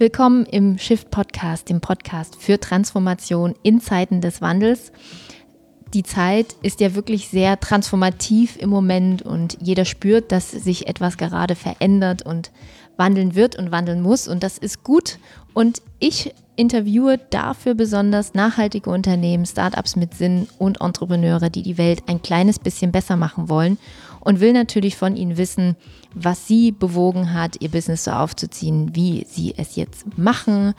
Willkommen im Shift Podcast, dem Podcast für Transformation in Zeiten des Wandels. Die Zeit ist ja wirklich sehr transformativ im Moment und jeder spürt, dass sich etwas gerade verändert und wandeln wird und wandeln muss und das ist gut. Und ich interviewe dafür besonders nachhaltige Unternehmen, Startups mit Sinn und Entrepreneure, die die Welt ein kleines bisschen besser machen wollen und will natürlich von Ihnen wissen, was Sie bewogen hat, Ihr Business so aufzuziehen, wie Sie es jetzt machen,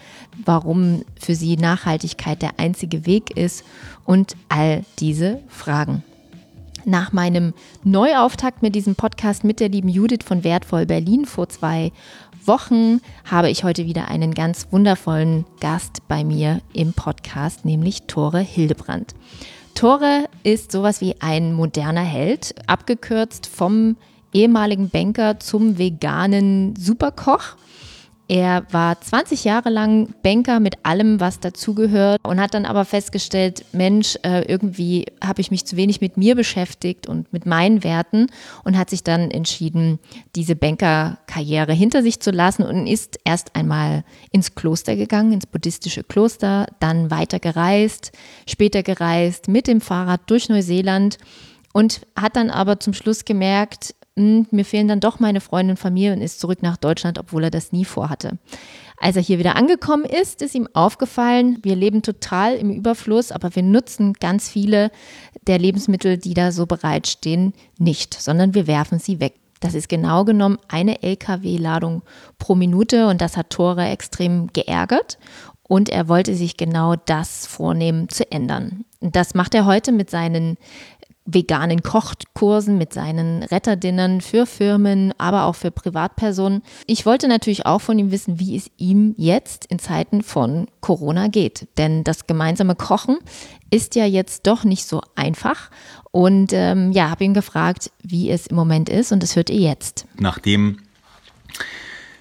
warum für Sie Nachhaltigkeit der einzige Weg ist und all diese Fragen. Nach meinem Neuauftakt mit diesem Podcast mit der lieben Judith von Wertvoll Berlin vor zwei Wochen habe ich heute wieder einen ganz wundervollen Gast bei mir im Podcast, nämlich Tore Hildebrand. Tore ist sowas wie ein moderner Held, abgekürzt vom ehemaligen Banker zum veganen Superkoch. Er war 20 Jahre lang Banker mit allem, was dazugehört und hat dann aber festgestellt, Mensch, äh, irgendwie habe ich mich zu wenig mit mir beschäftigt und mit meinen Werten und hat sich dann entschieden, diese Bankerkarriere hinter sich zu lassen und ist erst einmal ins Kloster gegangen, ins buddhistische Kloster, dann weiter gereist, später gereist mit dem Fahrrad durch Neuseeland und hat dann aber zum Schluss gemerkt, mir fehlen dann doch meine Freunde und Familie und ist zurück nach Deutschland, obwohl er das nie vorhatte. Als er hier wieder angekommen ist, ist ihm aufgefallen, wir leben total im Überfluss, aber wir nutzen ganz viele der Lebensmittel, die da so bereitstehen, nicht, sondern wir werfen sie weg. Das ist genau genommen eine Lkw-Ladung pro Minute und das hat Tore extrem geärgert und er wollte sich genau das vornehmen zu ändern. Das macht er heute mit seinen veganen Kochkursen, mit seinen Retterdinnern für Firmen, aber auch für Privatpersonen. Ich wollte natürlich auch von ihm wissen, wie es ihm jetzt in Zeiten von Corona geht. Denn das gemeinsame Kochen ist ja jetzt doch nicht so einfach. Und ähm, ja, habe ihn gefragt, wie es im Moment ist und das hört ihr jetzt. Nachdem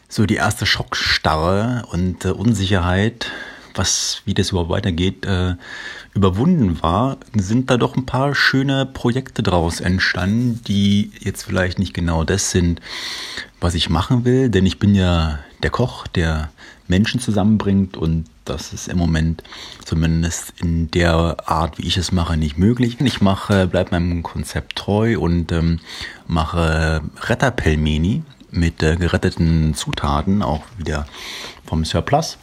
so die erste Schockstarre und äh, Unsicherheit was, wie das überhaupt weitergeht, äh, überwunden war, sind da doch ein paar schöne Projekte draus entstanden, die jetzt vielleicht nicht genau das sind, was ich machen will, denn ich bin ja der Koch, der Menschen zusammenbringt und das ist im Moment zumindest in der Art, wie ich es mache, nicht möglich. Ich mache, bleib meinem Konzept treu und ähm, mache Retterpelmeni mit äh, geretteten Zutaten, auch wieder vom Surplus.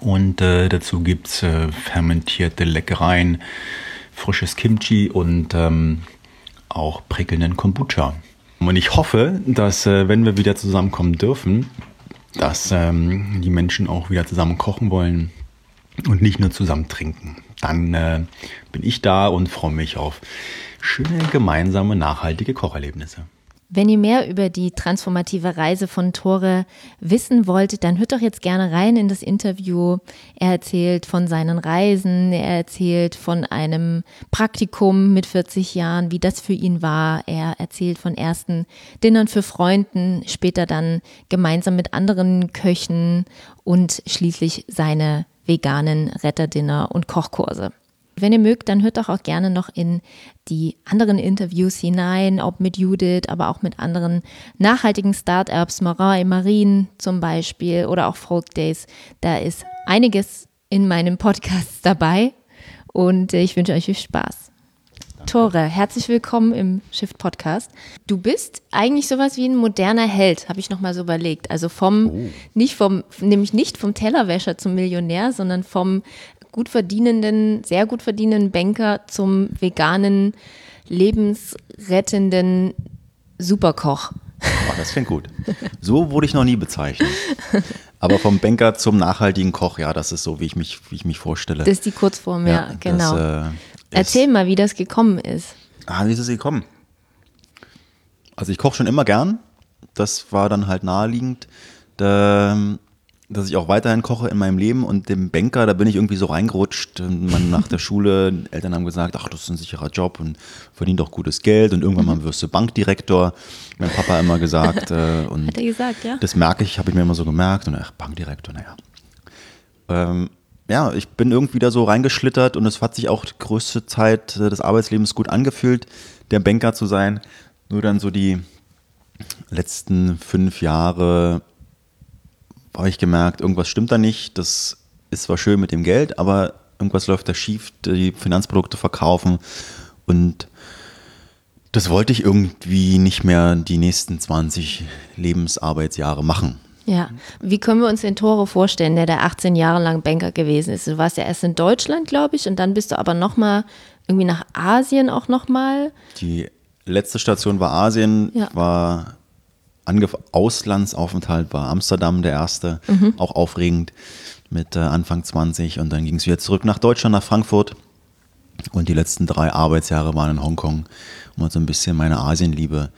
Und äh, dazu gibt es äh, fermentierte Leckereien, frisches Kimchi und ähm, auch prickelnden Kombucha. Und ich hoffe, dass, äh, wenn wir wieder zusammenkommen dürfen, dass ähm, die Menschen auch wieder zusammen kochen wollen und nicht nur zusammen trinken. Dann äh, bin ich da und freue mich auf schöne gemeinsame nachhaltige Kocherlebnisse. Wenn ihr mehr über die transformative Reise von Tore wissen wollt, dann hört doch jetzt gerne rein in das Interview. Er erzählt von seinen Reisen, er erzählt von einem Praktikum mit 40 Jahren, wie das für ihn war. Er erzählt von ersten Dinnern für Freunden, später dann gemeinsam mit anderen Köchen und schließlich seine veganen Retterdinner und Kochkurse. Wenn ihr mögt, dann hört doch auch gerne noch in die anderen Interviews hinein, ob mit Judith, aber auch mit anderen nachhaltigen Startups, Marin et Marine zum Beispiel oder auch Folk Days. Da ist einiges in meinem Podcast dabei und ich wünsche euch viel Spaß. Tore, herzlich willkommen im Shift Podcast. Du bist eigentlich sowas wie ein moderner Held, habe ich noch mal so überlegt. Also vom oh. nicht vom nämlich nicht vom Tellerwäscher zum Millionär, sondern vom gut verdienenden, sehr gut verdienenden Banker zum veganen, lebensrettenden Superkoch. Oh, das klingt gut. So wurde ich noch nie bezeichnet. Aber vom Banker zum nachhaltigen Koch, ja, das ist so, wie ich mich, wie ich mich vorstelle. Das ist die Kurzform, ja, ja genau. Das, äh, Erzähl mal, wie das gekommen ist. Ah, wie ist es gekommen? Also ich koche schon immer gern. Das war dann halt naheliegend. Da dass ich auch weiterhin koche in meinem Leben und dem Banker, da bin ich irgendwie so reingerutscht. Man nach der Schule, Eltern haben gesagt, ach, das ist ein sicherer Job und verdient doch gutes Geld und irgendwann mal wirst du Bankdirektor. Mein Papa hat immer gesagt. Äh, und hat er gesagt, ja? Das merke ich, habe ich mir immer so gemerkt und ach, Bankdirektor, naja. Ähm, ja, ich bin irgendwie da so reingeschlittert und es hat sich auch die größte Zeit des Arbeitslebens gut angefühlt, der Banker zu sein. Nur dann so die letzten fünf Jahre habe ich gemerkt, irgendwas stimmt da nicht. Das ist zwar schön mit dem Geld, aber irgendwas läuft da schief, die Finanzprodukte verkaufen und das wollte ich irgendwie nicht mehr die nächsten 20 Lebensarbeitsjahre machen. Ja, wie können wir uns den Tore vorstellen, der da 18 Jahre lang Banker gewesen ist? Du warst ja erst in Deutschland, glaube ich, und dann bist du aber nochmal irgendwie nach Asien auch nochmal. Die letzte Station war Asien, Ja. war Angef Auslandsaufenthalt war Amsterdam der erste, auch aufregend mit äh, Anfang 20 und dann ging es wieder zurück nach Deutschland, nach Frankfurt. Und die letzten drei Arbeitsjahre waren in Hongkong, um so ein bisschen meine Asienliebe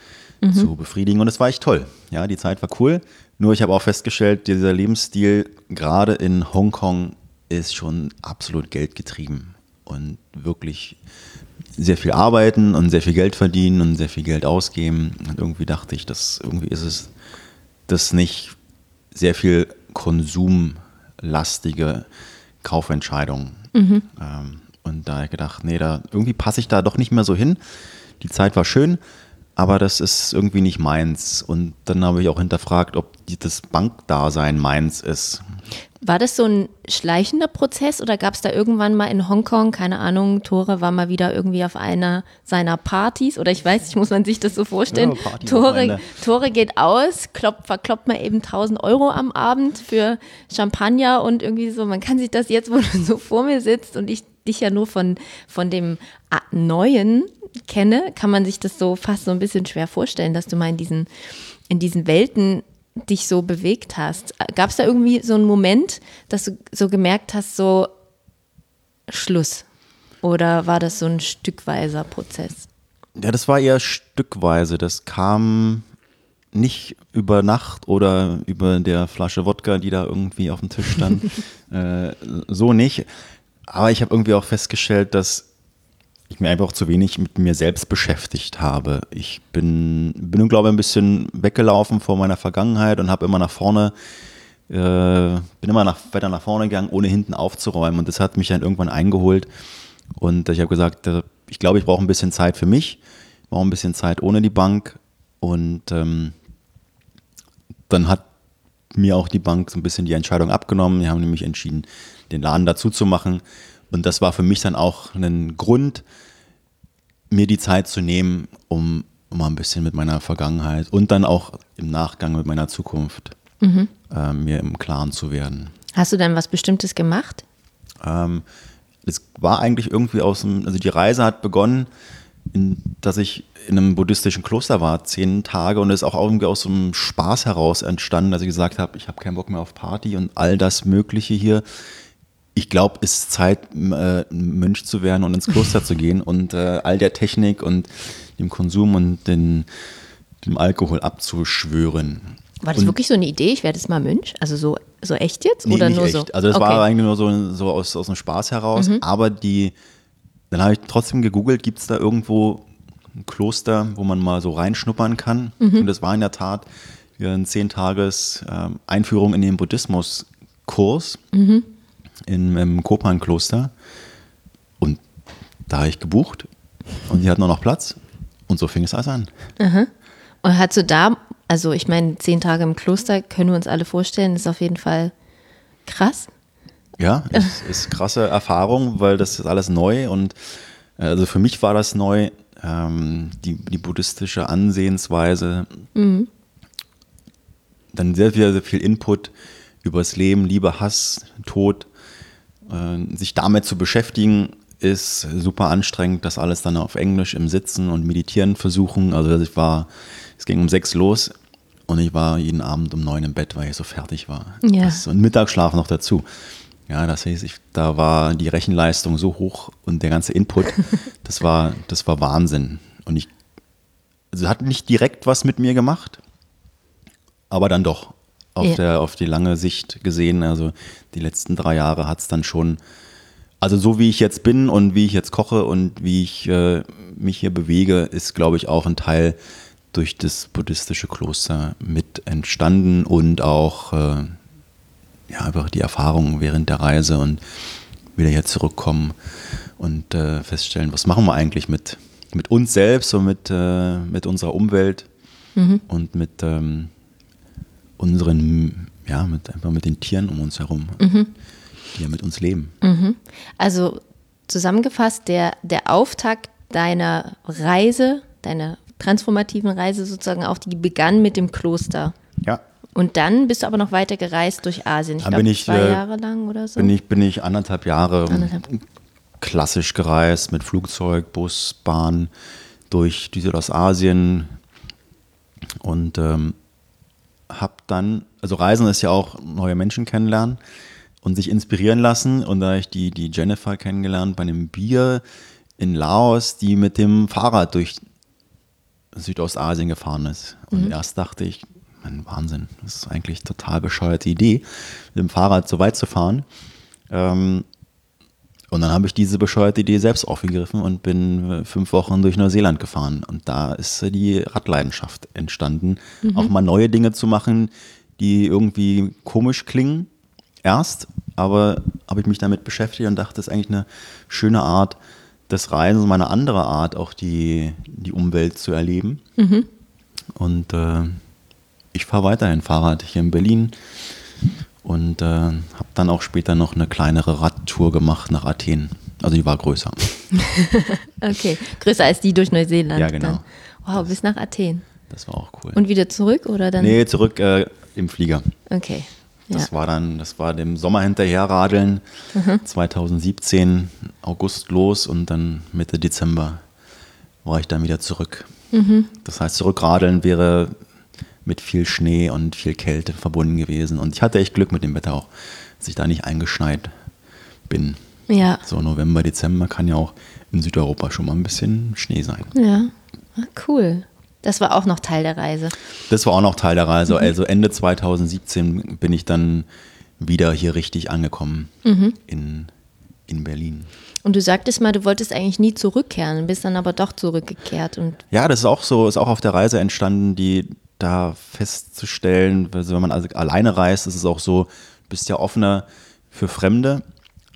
zu befriedigen. Und es war echt toll. Ja, die Zeit war cool, nur ich habe auch festgestellt, dieser Lebensstil gerade in Hongkong ist schon absolut geldgetrieben und wirklich sehr viel arbeiten und sehr viel Geld verdienen und sehr viel Geld ausgeben. Und irgendwie dachte ich, dass irgendwie ist es das nicht sehr viel konsumlastige Kaufentscheidung. Ähm, und da habe ich gedacht, nee, da irgendwie passe ich da doch nicht mehr so hin. Die Zeit war schön, aber das ist irgendwie nicht meins. Und dann habe ich auch hinterfragt, ob das Bankdasein meins ist. War das so ein schleichender Prozess oder gab es da irgendwann mal in Hongkong, keine Ahnung, Tore war mal wieder irgendwie auf einer seiner Partys oder ich weiß nicht, muss man sich das so vorstellen? Ja, Tore. Tore geht aus, kloppt, verkloppt mal eben 1000 Euro am Abend für Champagner und irgendwie so, man kann sich das jetzt, wo du so vor mir sitzt und ich dich ja nur von, von dem ah, Neuen kenne, kann man sich das so fast so ein bisschen schwer vorstellen, dass du mal in diesen, in diesen Welten dich so bewegt hast. Gab es da irgendwie so einen Moment, dass du so gemerkt hast, so Schluss? Oder war das so ein stückweiser Prozess? Ja, das war eher stückweise. Das kam nicht über Nacht oder über der Flasche Wodka, die da irgendwie auf dem Tisch stand. äh, so nicht. Aber ich habe irgendwie auch festgestellt, dass ich mir einfach zu wenig mit mir selbst beschäftigt habe. Ich bin, bin glaube ich, ein bisschen weggelaufen vor meiner Vergangenheit und habe immer nach vorne, äh, bin immer nach, weiter nach vorne gegangen, ohne hinten aufzuräumen. Und das hat mich dann irgendwann eingeholt. Und ich habe gesagt, äh, ich glaube, ich brauche ein bisschen Zeit für mich, ich brauche ein bisschen Zeit ohne die Bank. Und ähm, dann hat mir auch die Bank so ein bisschen die Entscheidung abgenommen. Die haben nämlich entschieden, den Laden dazu zu machen. Und das war für mich dann auch ein Grund, mir die Zeit zu nehmen, um mal ein bisschen mit meiner Vergangenheit und dann auch im Nachgang mit meiner Zukunft äh, mir im Klaren zu werden. Hast du dann was Bestimmtes gemacht? Ähm, es war eigentlich irgendwie aus dem, also die Reise hat begonnen, in, dass ich in einem buddhistischen Kloster war, zehn Tage und es ist auch irgendwie aus so einem Spaß heraus entstanden, dass ich gesagt habe, ich habe keinen Bock mehr auf Party und all das Mögliche hier. Ich glaube, es ist Zeit, äh, ein Mönch zu werden und ins Kloster zu gehen und äh, all der Technik und dem Konsum und den, dem Alkohol abzuschwören. War das Und- wirklich so eine Idee? Ich werde jetzt mal Mönch? Also so, so echt jetzt? Nee, oder nicht nur echt. so? Also das okay. Mhm. war eigentlich nur so, so aus, aus dem Spaß heraus. Aber die, dann habe ich trotzdem gegoogelt, gibt es da irgendwo ein Kloster, wo man mal so reinschnuppern kann? Mhm. Und das war in der Tat ein zehn Tages ähm, Einführung in den Buddhismus-Kurs Mhm. in, im Kopan-Kloster. Und da habe ich gebucht und die hatten auch noch Platz. Und so fing es alles an. Und hast du da, also ich meine, zehn Tage im Kloster können wir uns alle vorstellen, ist auf jeden Fall krass. Ja, es ist krasse Erfahrung, weil das ist alles neu und äh, also für mich war das neu, ähm, die, die buddhistische Ansehensweise. Dann sehr viel, sehr viel Input über das Leben, Liebe, Hass, Tod. Äh, sich damit zu beschäftigen, ist super anstrengend, das alles dann auf Englisch im Sitzen und Meditieren versuchen. Also ich war, es ging um sechs los und ich war jeden Abend um neun im Bett, weil ich so fertig war. Ja. Das, und Mittagsschlaf noch dazu. Ja, das heißt, ich, da war die Rechenleistung so hoch und der ganze Input, das war, das war Wahnsinn. Und ich, also hat nicht direkt was mit mir gemacht, aber dann doch. Auf, Ja. der, auf die lange Sicht gesehen, also die letzten drei Jahre hat es dann schon, also so wie ich jetzt bin und wie ich jetzt koche und wie ich äh, mich hier bewege, ist, glaube ich, auch ein Teil durch das buddhistische Kloster mit entstanden und auch äh, ja, einfach die Erfahrungen während der Reise und wieder hier zurückkommen und äh, feststellen, was machen wir eigentlich mit, mit uns selbst und mit, äh, mit unserer Umwelt und mit ähm, unseren ja, mit, einfach mit den Tieren um uns herum, die ja mit uns leben. Also zusammengefasst, der, der Auftakt deiner Reise, deiner transformativen Reise sozusagen auch, die begann mit dem Kloster. Ja. Und dann bist du aber noch weiter gereist durch Asien. Ich Dann glaube, bin ich, zwei äh, Jahre lang oder so. Bin ich, bin ich anderthalb Jahre Anderthalb. klassisch gereist mit Flugzeug, Bus, Bahn durch Südostasien und ähm, hab dann, also Reisen ist ja auch neue Menschen kennenlernen und sich inspirieren lassen und da ich die, die Jennifer kennengelernt bei einem Bier in Laos, die mit dem Fahrrad durch Südostasien gefahren ist. Und erst dachte ich, mein Wahnsinn, das ist eigentlich total bescheuerte Idee, mit dem Fahrrad so weit zu fahren. Ähm, und dann habe ich diese bescheuerte Idee selbst aufgegriffen und bin äh, fünf Wochen durch Neuseeland gefahren. Und da ist äh, die Radleidenschaft entstanden, auch mal neue Dinge zu machen, die irgendwie komisch klingen erst, aber habe ich mich damit beschäftigt und dachte, das ist eigentlich eine schöne Art des Reisens, mal eine andere Art, auch die, die Umwelt zu erleben. Und äh, ich fahre weiterhin Fahrrad hier in Berlin und äh, habe dann auch später noch eine kleinere Radtour gemacht nach Athen. Also die war größer. Okay, größer als die durch Neuseeland. Ja, genau. Dann. Wow, bis nach Athen. Das war auch cool. Und wieder zurück oder dann? nee, zurück äh, im Flieger. Okay. Ja. Das war dann, das war dem Sommer hinterherradeln, Mhm. 2017, August los und dann Mitte Dezember war ich dann wieder zurück. Mhm. Das heißt, zurückradeln wäre mit viel Schnee und viel Kälte verbunden gewesen. Und ich hatte echt Glück mit dem Wetter auch, dass ich da nicht eingeschneit bin. ja. So November, Dezember kann ja auch in Südeuropa schon mal ein bisschen Schnee sein. Ja. Ah, cool. Das war auch noch Teil der Reise. Das war auch noch Teil der Reise. Also Ende 2017 bin ich dann wieder hier richtig angekommen in, in Berlin. Und du sagtest mal, du wolltest eigentlich nie zurückkehren, bist dann aber doch zurückgekehrt. Und Ja, das ist auch so, ist auch auf der Reise entstanden, die da festzustellen, also wenn man also alleine reist, ist es auch so, du bist ja offener für Fremde,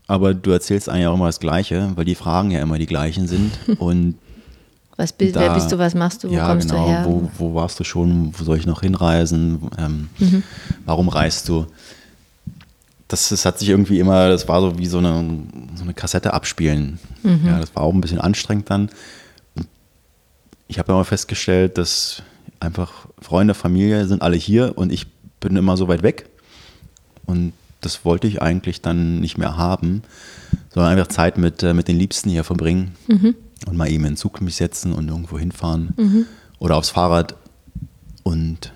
aber du erzählst eigentlich auch immer das Gleiche, weil die Fragen ja immer die gleichen sind. Und was bist, wer bist du, was machst du, wo ja, kommst genau, du her? Wo, wo warst du schon? Wo soll ich noch hinreisen? Ähm, Mhm. Warum reist du? Das, das hat sich irgendwie immer, das war so wie so eine, so eine Kassette abspielen. Mhm. Ja, das war auch ein bisschen anstrengend dann. Ich habe immer festgestellt, dass einfach Freunde, Familie sind alle hier und ich bin immer so weit weg. Und das wollte ich eigentlich dann nicht mehr haben, sondern einfach Zeit mit, äh, mit den Liebsten hier verbringen und mal eben in den Zug mich setzen und irgendwo hinfahren oder aufs Fahrrad. Und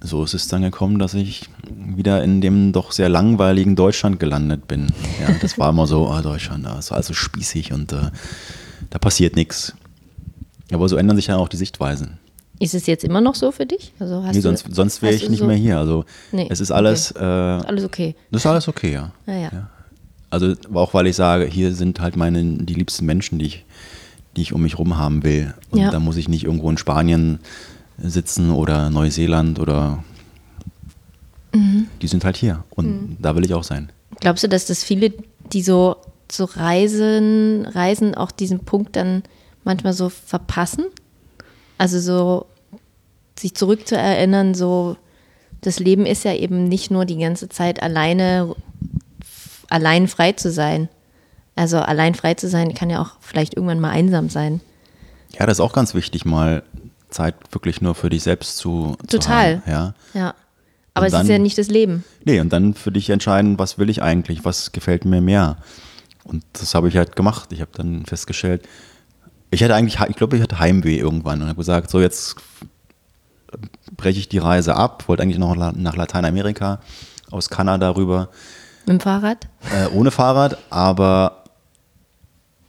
so ist es dann gekommen, dass ich wieder in dem doch sehr langweiligen Deutschland gelandet bin. Ja, das war immer so, oh, Deutschland, das war also spießig und äh, da passiert nichts. Aber so ändern sich ja auch die Sichtweisen. Ist es jetzt immer noch so für dich? Also hast Nee, du, sonst sonst wäre ich nicht so- mehr hier. Also Nee, es ist alles, äh, Alles okay. das ist alles okay, ja. Ja, ja. Ja. Also auch weil ich sage, hier sind halt meine die liebsten Menschen, die ich, die ich um mich rum haben will. Und Ja. da muss ich nicht irgendwo in Spanien sitzen oder Neuseeland oder Mhm. die sind halt hier. Und da will ich auch sein. Glaubst du, dass das viele, die so, so reisen, reisen, auch diesen Punkt dann manchmal so verpassen? Also so sich zurückzuerinnern, so das Leben ist ja eben nicht nur die ganze Zeit alleine, allein frei zu sein. Also allein frei zu sein kann ja auch vielleicht irgendwann mal einsam sein. Ja, das ist auch ganz wichtig, mal Zeit wirklich nur für dich selbst zu, Total. zu haben. Ja. Ja. Aber Und es ist ja nicht das Leben. Nee, und dann für dich entscheiden, was will ich eigentlich, was gefällt mir mehr. Und das habe ich halt gemacht. Ich habe dann festgestellt, ich hatte eigentlich, ich glaube, ich hatte Heimweh irgendwann und habe gesagt, so jetzt breche ich die Reise ab, wollte eigentlich noch nach Lateinamerika, aus Kanada rüber, Mit dem Fahrrad? äh, ohne Fahrrad, aber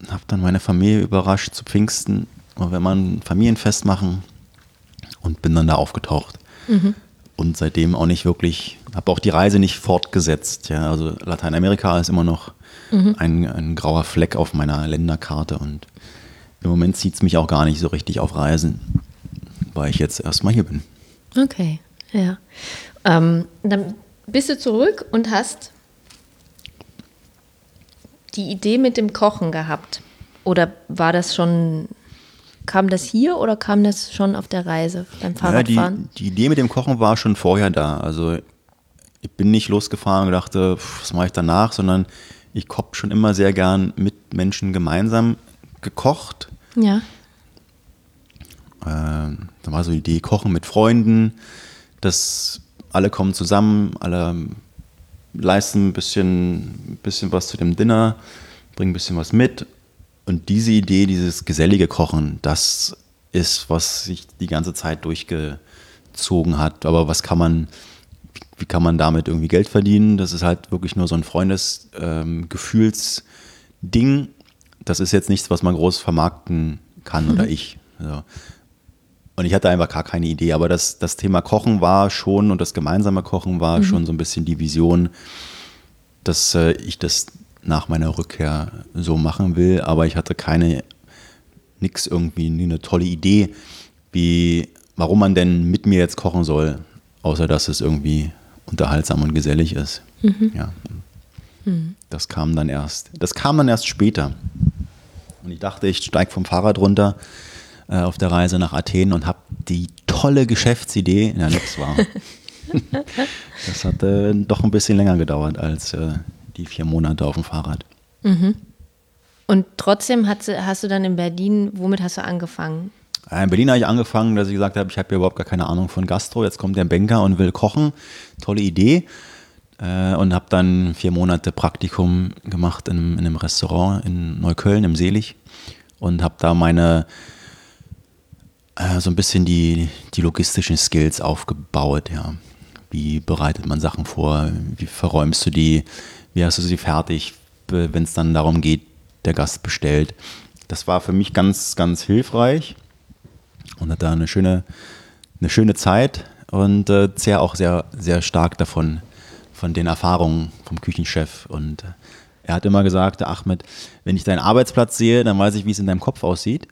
habe dann meine Familie überrascht zu Pfingsten, wenn man ein Familienfest machen und bin dann da aufgetaucht. Und seitdem auch nicht wirklich, habe auch die Reise nicht fortgesetzt. Ja, also Lateinamerika ist immer noch ein, ein grauer Fleck auf meiner Länderkarte und im Moment zieht es mich auch gar nicht so richtig auf Reisen, weil ich jetzt erstmal hier bin. Okay, ja. Ähm, dann bist du zurück und hast die Idee mit dem Kochen gehabt. Oder war das schon, kam das hier oder kam das schon auf der Reise beim Ja, Fahrradfahren? die, die Idee mit dem Kochen war schon vorher da. Also ich bin nicht losgefahren und dachte, was mache ich danach, sondern ich habe schon immer sehr gern mit Menschen gemeinsam gekocht. Ja. Äh, da war so die Idee, kochen mit Freunden, dass alle kommen zusammen, alle leisten ein bisschen, bisschen was zu dem Dinner, bringen ein bisschen was mit. Und diese Idee, dieses gesellige Kochen, das ist, was sich die ganze Zeit durchgezogen hat. Aber was kann man, wie kann man damit irgendwie Geld verdienen? Das ist halt wirklich nur so ein Freundesgefühlsding. Ähm, das ist jetzt nichts, was man groß vermarkten kann oder mhm. ich. Also, und ich hatte einfach gar keine Idee. Aber das, das Thema Kochen war schon und das gemeinsame Kochen war mhm. schon so ein bisschen die Vision, dass äh, ich das nach meiner Rückkehr so machen will. Aber ich hatte keine, nix irgendwie, nie eine tolle Idee, wie, warum man denn mit mir jetzt kochen soll, außer dass es irgendwie unterhaltsam und gesellig ist. Mhm. Ja. Mhm. Das kam dann erst, das kam dann erst später. Und ich dachte, ich steige vom Fahrrad runter äh, auf der Reise nach Athen und habe die tolle Geschäftsidee, ja, nix war. das hat äh, doch ein bisschen länger gedauert als äh, die vier Monate auf dem Fahrrad. Mhm. Und trotzdem hast, hast du dann in Berlin, womit hast du angefangen? Äh, in Berlin habe ich angefangen, dass ich gesagt habe, ich habe ja überhaupt gar keine Ahnung von Gastro. Jetzt kommt der Banker und will kochen. Tolle Idee. Äh, und habe dann vier Monate Praktikum gemacht in, in einem Restaurant in Neukölln, im Selig. Und habe da meine äh, so ein bisschen die, die logistischen Skills aufgebaut, ja. Wie bereitet man Sachen vor? Wie verräumst du die? Wie hast du sie fertig, wenn es dann darum geht, der Gast bestellt? Das war für mich ganz, ganz hilfreich und hatte da eine schöne, eine schöne Zeit und äh, sehr auch sehr, sehr stark davon, von den Erfahrungen vom Küchenchef. Und äh, er hat immer gesagt, Ahmed, wenn ich deinen Arbeitsplatz sehe, dann weiß ich, wie es in deinem Kopf aussieht.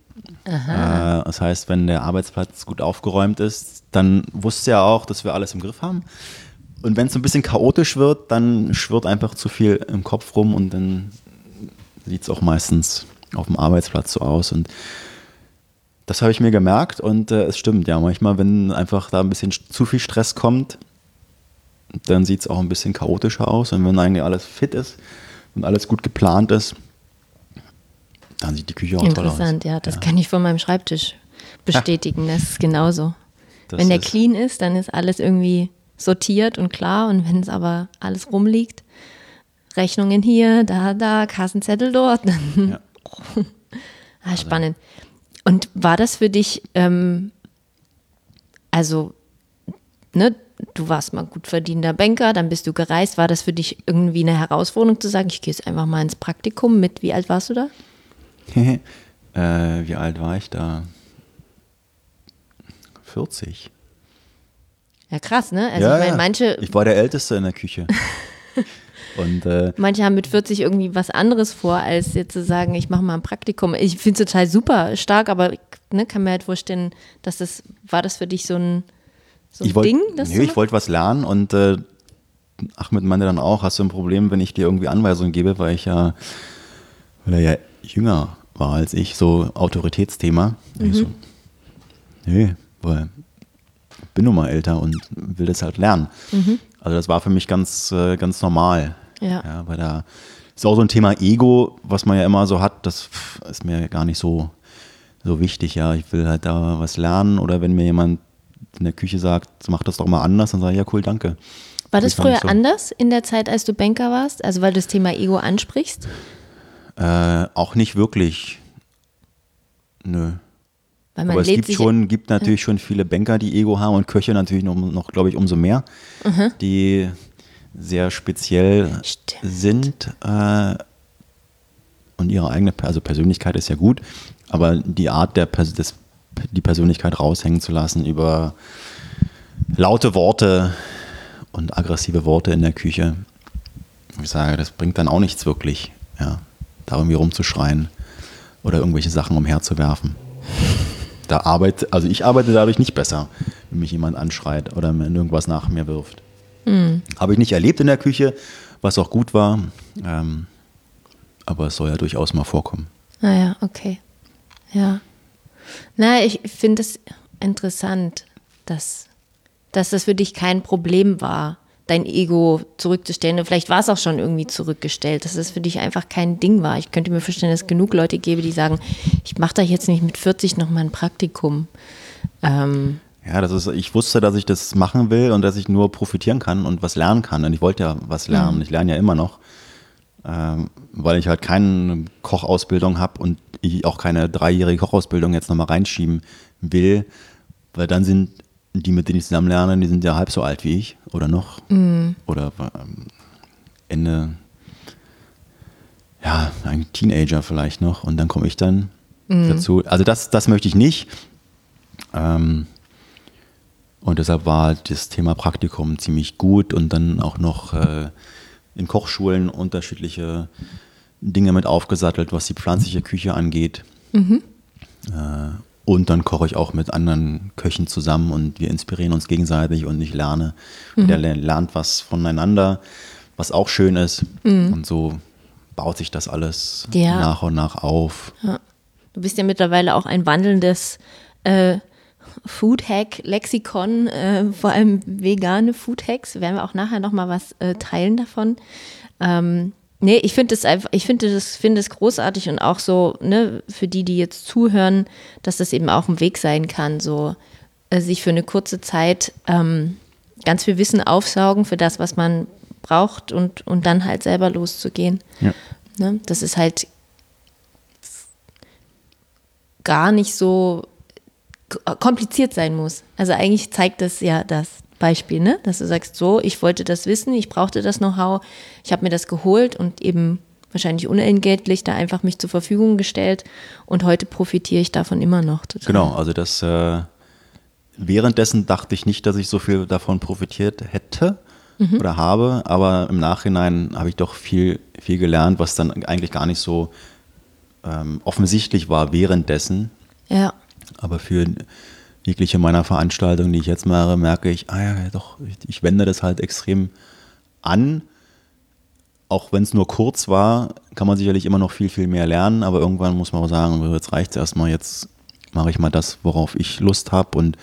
Äh, das heißt, wenn der Arbeitsplatz gut aufgeräumt ist, dann wusste er auch, dass wir alles im Griff haben. Und wenn es ein bisschen chaotisch wird, dann schwirrt einfach zu viel im Kopf rum und dann sieht es auch meistens auf dem Arbeitsplatz so aus. Und das habe ich mir gemerkt und äh, es stimmt ja. Manchmal, wenn einfach da ein bisschen zu viel Stress kommt, dann sieht es auch ein bisschen chaotischer aus. Und wenn eigentlich alles fit ist und alles gut geplant ist, dann sieht die Küche auch toll aus. Interessant, ja, das ja. kann ich von meinem Schreibtisch bestätigen. Ja. Das ist genauso. Das wenn der ist clean ist, dann ist alles irgendwie sortiert und klar. Und wenn es aber alles rumliegt, Rechnungen hier, da, da, Kassenzettel dort. Ja. ah, also spannend. Und war das für dich, ähm, also, ne, du warst mal gut verdienter Banker, dann bist du gereist. War das für dich irgendwie eine Herausforderung zu sagen, ich gehe jetzt einfach mal ins Praktikum mit? Wie alt warst du da? äh, wie alt war ich da? 40. Ja, krass, ne? Also ja, ich meine, manche. Ich war der Älteste in der Küche. Und, äh, Manche haben mit 40 irgendwie was anderes vor, als jetzt zu sagen, ich mache mal ein Praktikum. Ich finde es total super stark, aber ne, kann mir halt vorstellen, dass das, war das für dich so ein, so ein wollt, Ding? Das nee, ich wollte was lernen und äh, Achmed meinte dann auch, hast du ein Problem, wenn ich dir irgendwie Anweisungen gebe, weil ich ja, weil er ja jünger war als ich, so Autoritätsthema. Mhm. Ich so, nee, weil ich bin nun mal älter und will das halt lernen. Mhm. Also das war für mich ganz, äh, ganz normal. Ja. ja. Weil da ist auch so ein Thema Ego, was man ja immer so hat, das ist mir gar nicht so, so wichtig. Ja, ich will halt da was lernen oder wenn mir jemand in der Küche sagt, mach das doch mal anders, dann sage ich, ja cool, danke. War das früher so. anders in der Zeit, als du Banker warst? Also weil du das Thema Ego ansprichst? Äh, auch nicht wirklich. Nö. Aber es gibt schon, gibt natürlich ja. schon viele Banker, die Ego haben und Köche natürlich noch, noch glaube ich, umso mehr, mhm. die sehr speziell Stimmt. sind äh, und ihre eigene also Persönlichkeit ist ja gut, aber die Art der des, die Persönlichkeit raushängen zu lassen über laute Worte und aggressive Worte in der Küche, ich sage, das bringt dann auch nichts wirklich. Ja da irgendwie rumzuschreien oder irgendwelche Sachen umherzuwerfen. Da arbeite, also ich arbeite dadurch nicht besser, wenn mich jemand anschreit oder irgendwas nach mir wirft. Mhm. Habe ich nicht erlebt in der Küche, was auch gut war, ähm, aber es soll ja durchaus mal vorkommen. Naja, ah okay. Ja. Na, ich finde es interessant, dass, dass das für dich kein Problem war, dein Ego zurückzustellen. Und vielleicht war es auch schon irgendwie zurückgestellt, dass es für dich einfach kein Ding war. Ich könnte mir vorstellen, dass es genug Leute gäbe, die sagen, ich mache da jetzt nicht mit 40 noch mal ein Praktikum. Ähm, ja, das ist, ich wusste, dass ich das machen will und dass ich nur profitieren kann und was lernen kann. Und ich wollte ja was lernen. Mhm. Ich lerne ja immer noch, ähm, weil ich halt keine Kochausbildung habe und ich auch keine dreijährige Kochausbildung jetzt nochmal reinschieben will, weil dann sind die, mit denen ich zusammen lerne, die sind ja halb so alt wie ich oder noch. Mhm. Oder ähm, Ende, ja, ein Teenager vielleicht noch. Und dann komme ich dann mhm. dazu. Also das, das möchte ich nicht. Ähm, und deshalb war das Thema Praktikum ziemlich gut und dann auch noch äh, in Kochschulen unterschiedliche Dinge mit aufgesattelt, was die pflanzliche Küche angeht. Mhm. Äh, und dann koche ich auch mit anderen Köchen zusammen und wir inspirieren uns gegenseitig und ich lerne. Mhm. Und er lernt was voneinander, was auch schön ist. Mhm. Und so baut sich das alles ja. nach und nach auf. Ja. Du bist ja mittlerweile auch ein wandelndes äh, Food-Hack-Lexikon, äh, vor allem vegane Food-Hacks. Werden wir auch nachher nochmal was äh, teilen davon. Ähm, nee, ich finde es einfach, ich finde das, finde es großartig und auch so, ne, für die, die jetzt zuhören, dass das eben auch ein Weg sein kann, so äh, sich für eine kurze Zeit ähm, ganz viel Wissen aufsaugen für das, was man braucht und, und dann halt selber loszugehen. Ja. Ne? Das ist halt gar nicht so kompliziert sein muss. Also eigentlich zeigt das ja das Beispiel, ne? dass du sagst, so, ich wollte das wissen, ich brauchte das Know-how, ich habe mir das geholt und eben wahrscheinlich unentgeltlich da einfach mich zur Verfügung gestellt und heute profitiere ich davon immer noch. Total. Genau, also das äh, währenddessen dachte ich nicht, dass ich so viel davon profitiert hätte mhm. oder habe, aber im Nachhinein habe ich doch viel, viel gelernt, was dann eigentlich gar nicht so ähm, offensichtlich war währenddessen. Ja. Aber für jegliche meiner Veranstaltungen, die ich jetzt mache, merke ich, ah ja, doch, ich, ich wende das halt extrem an. Auch wenn es nur kurz war, kann man sicherlich immer noch viel, viel mehr lernen, aber irgendwann muss man auch sagen, jetzt reicht es erstmal, jetzt mache ich mal das, worauf ich Lust habe und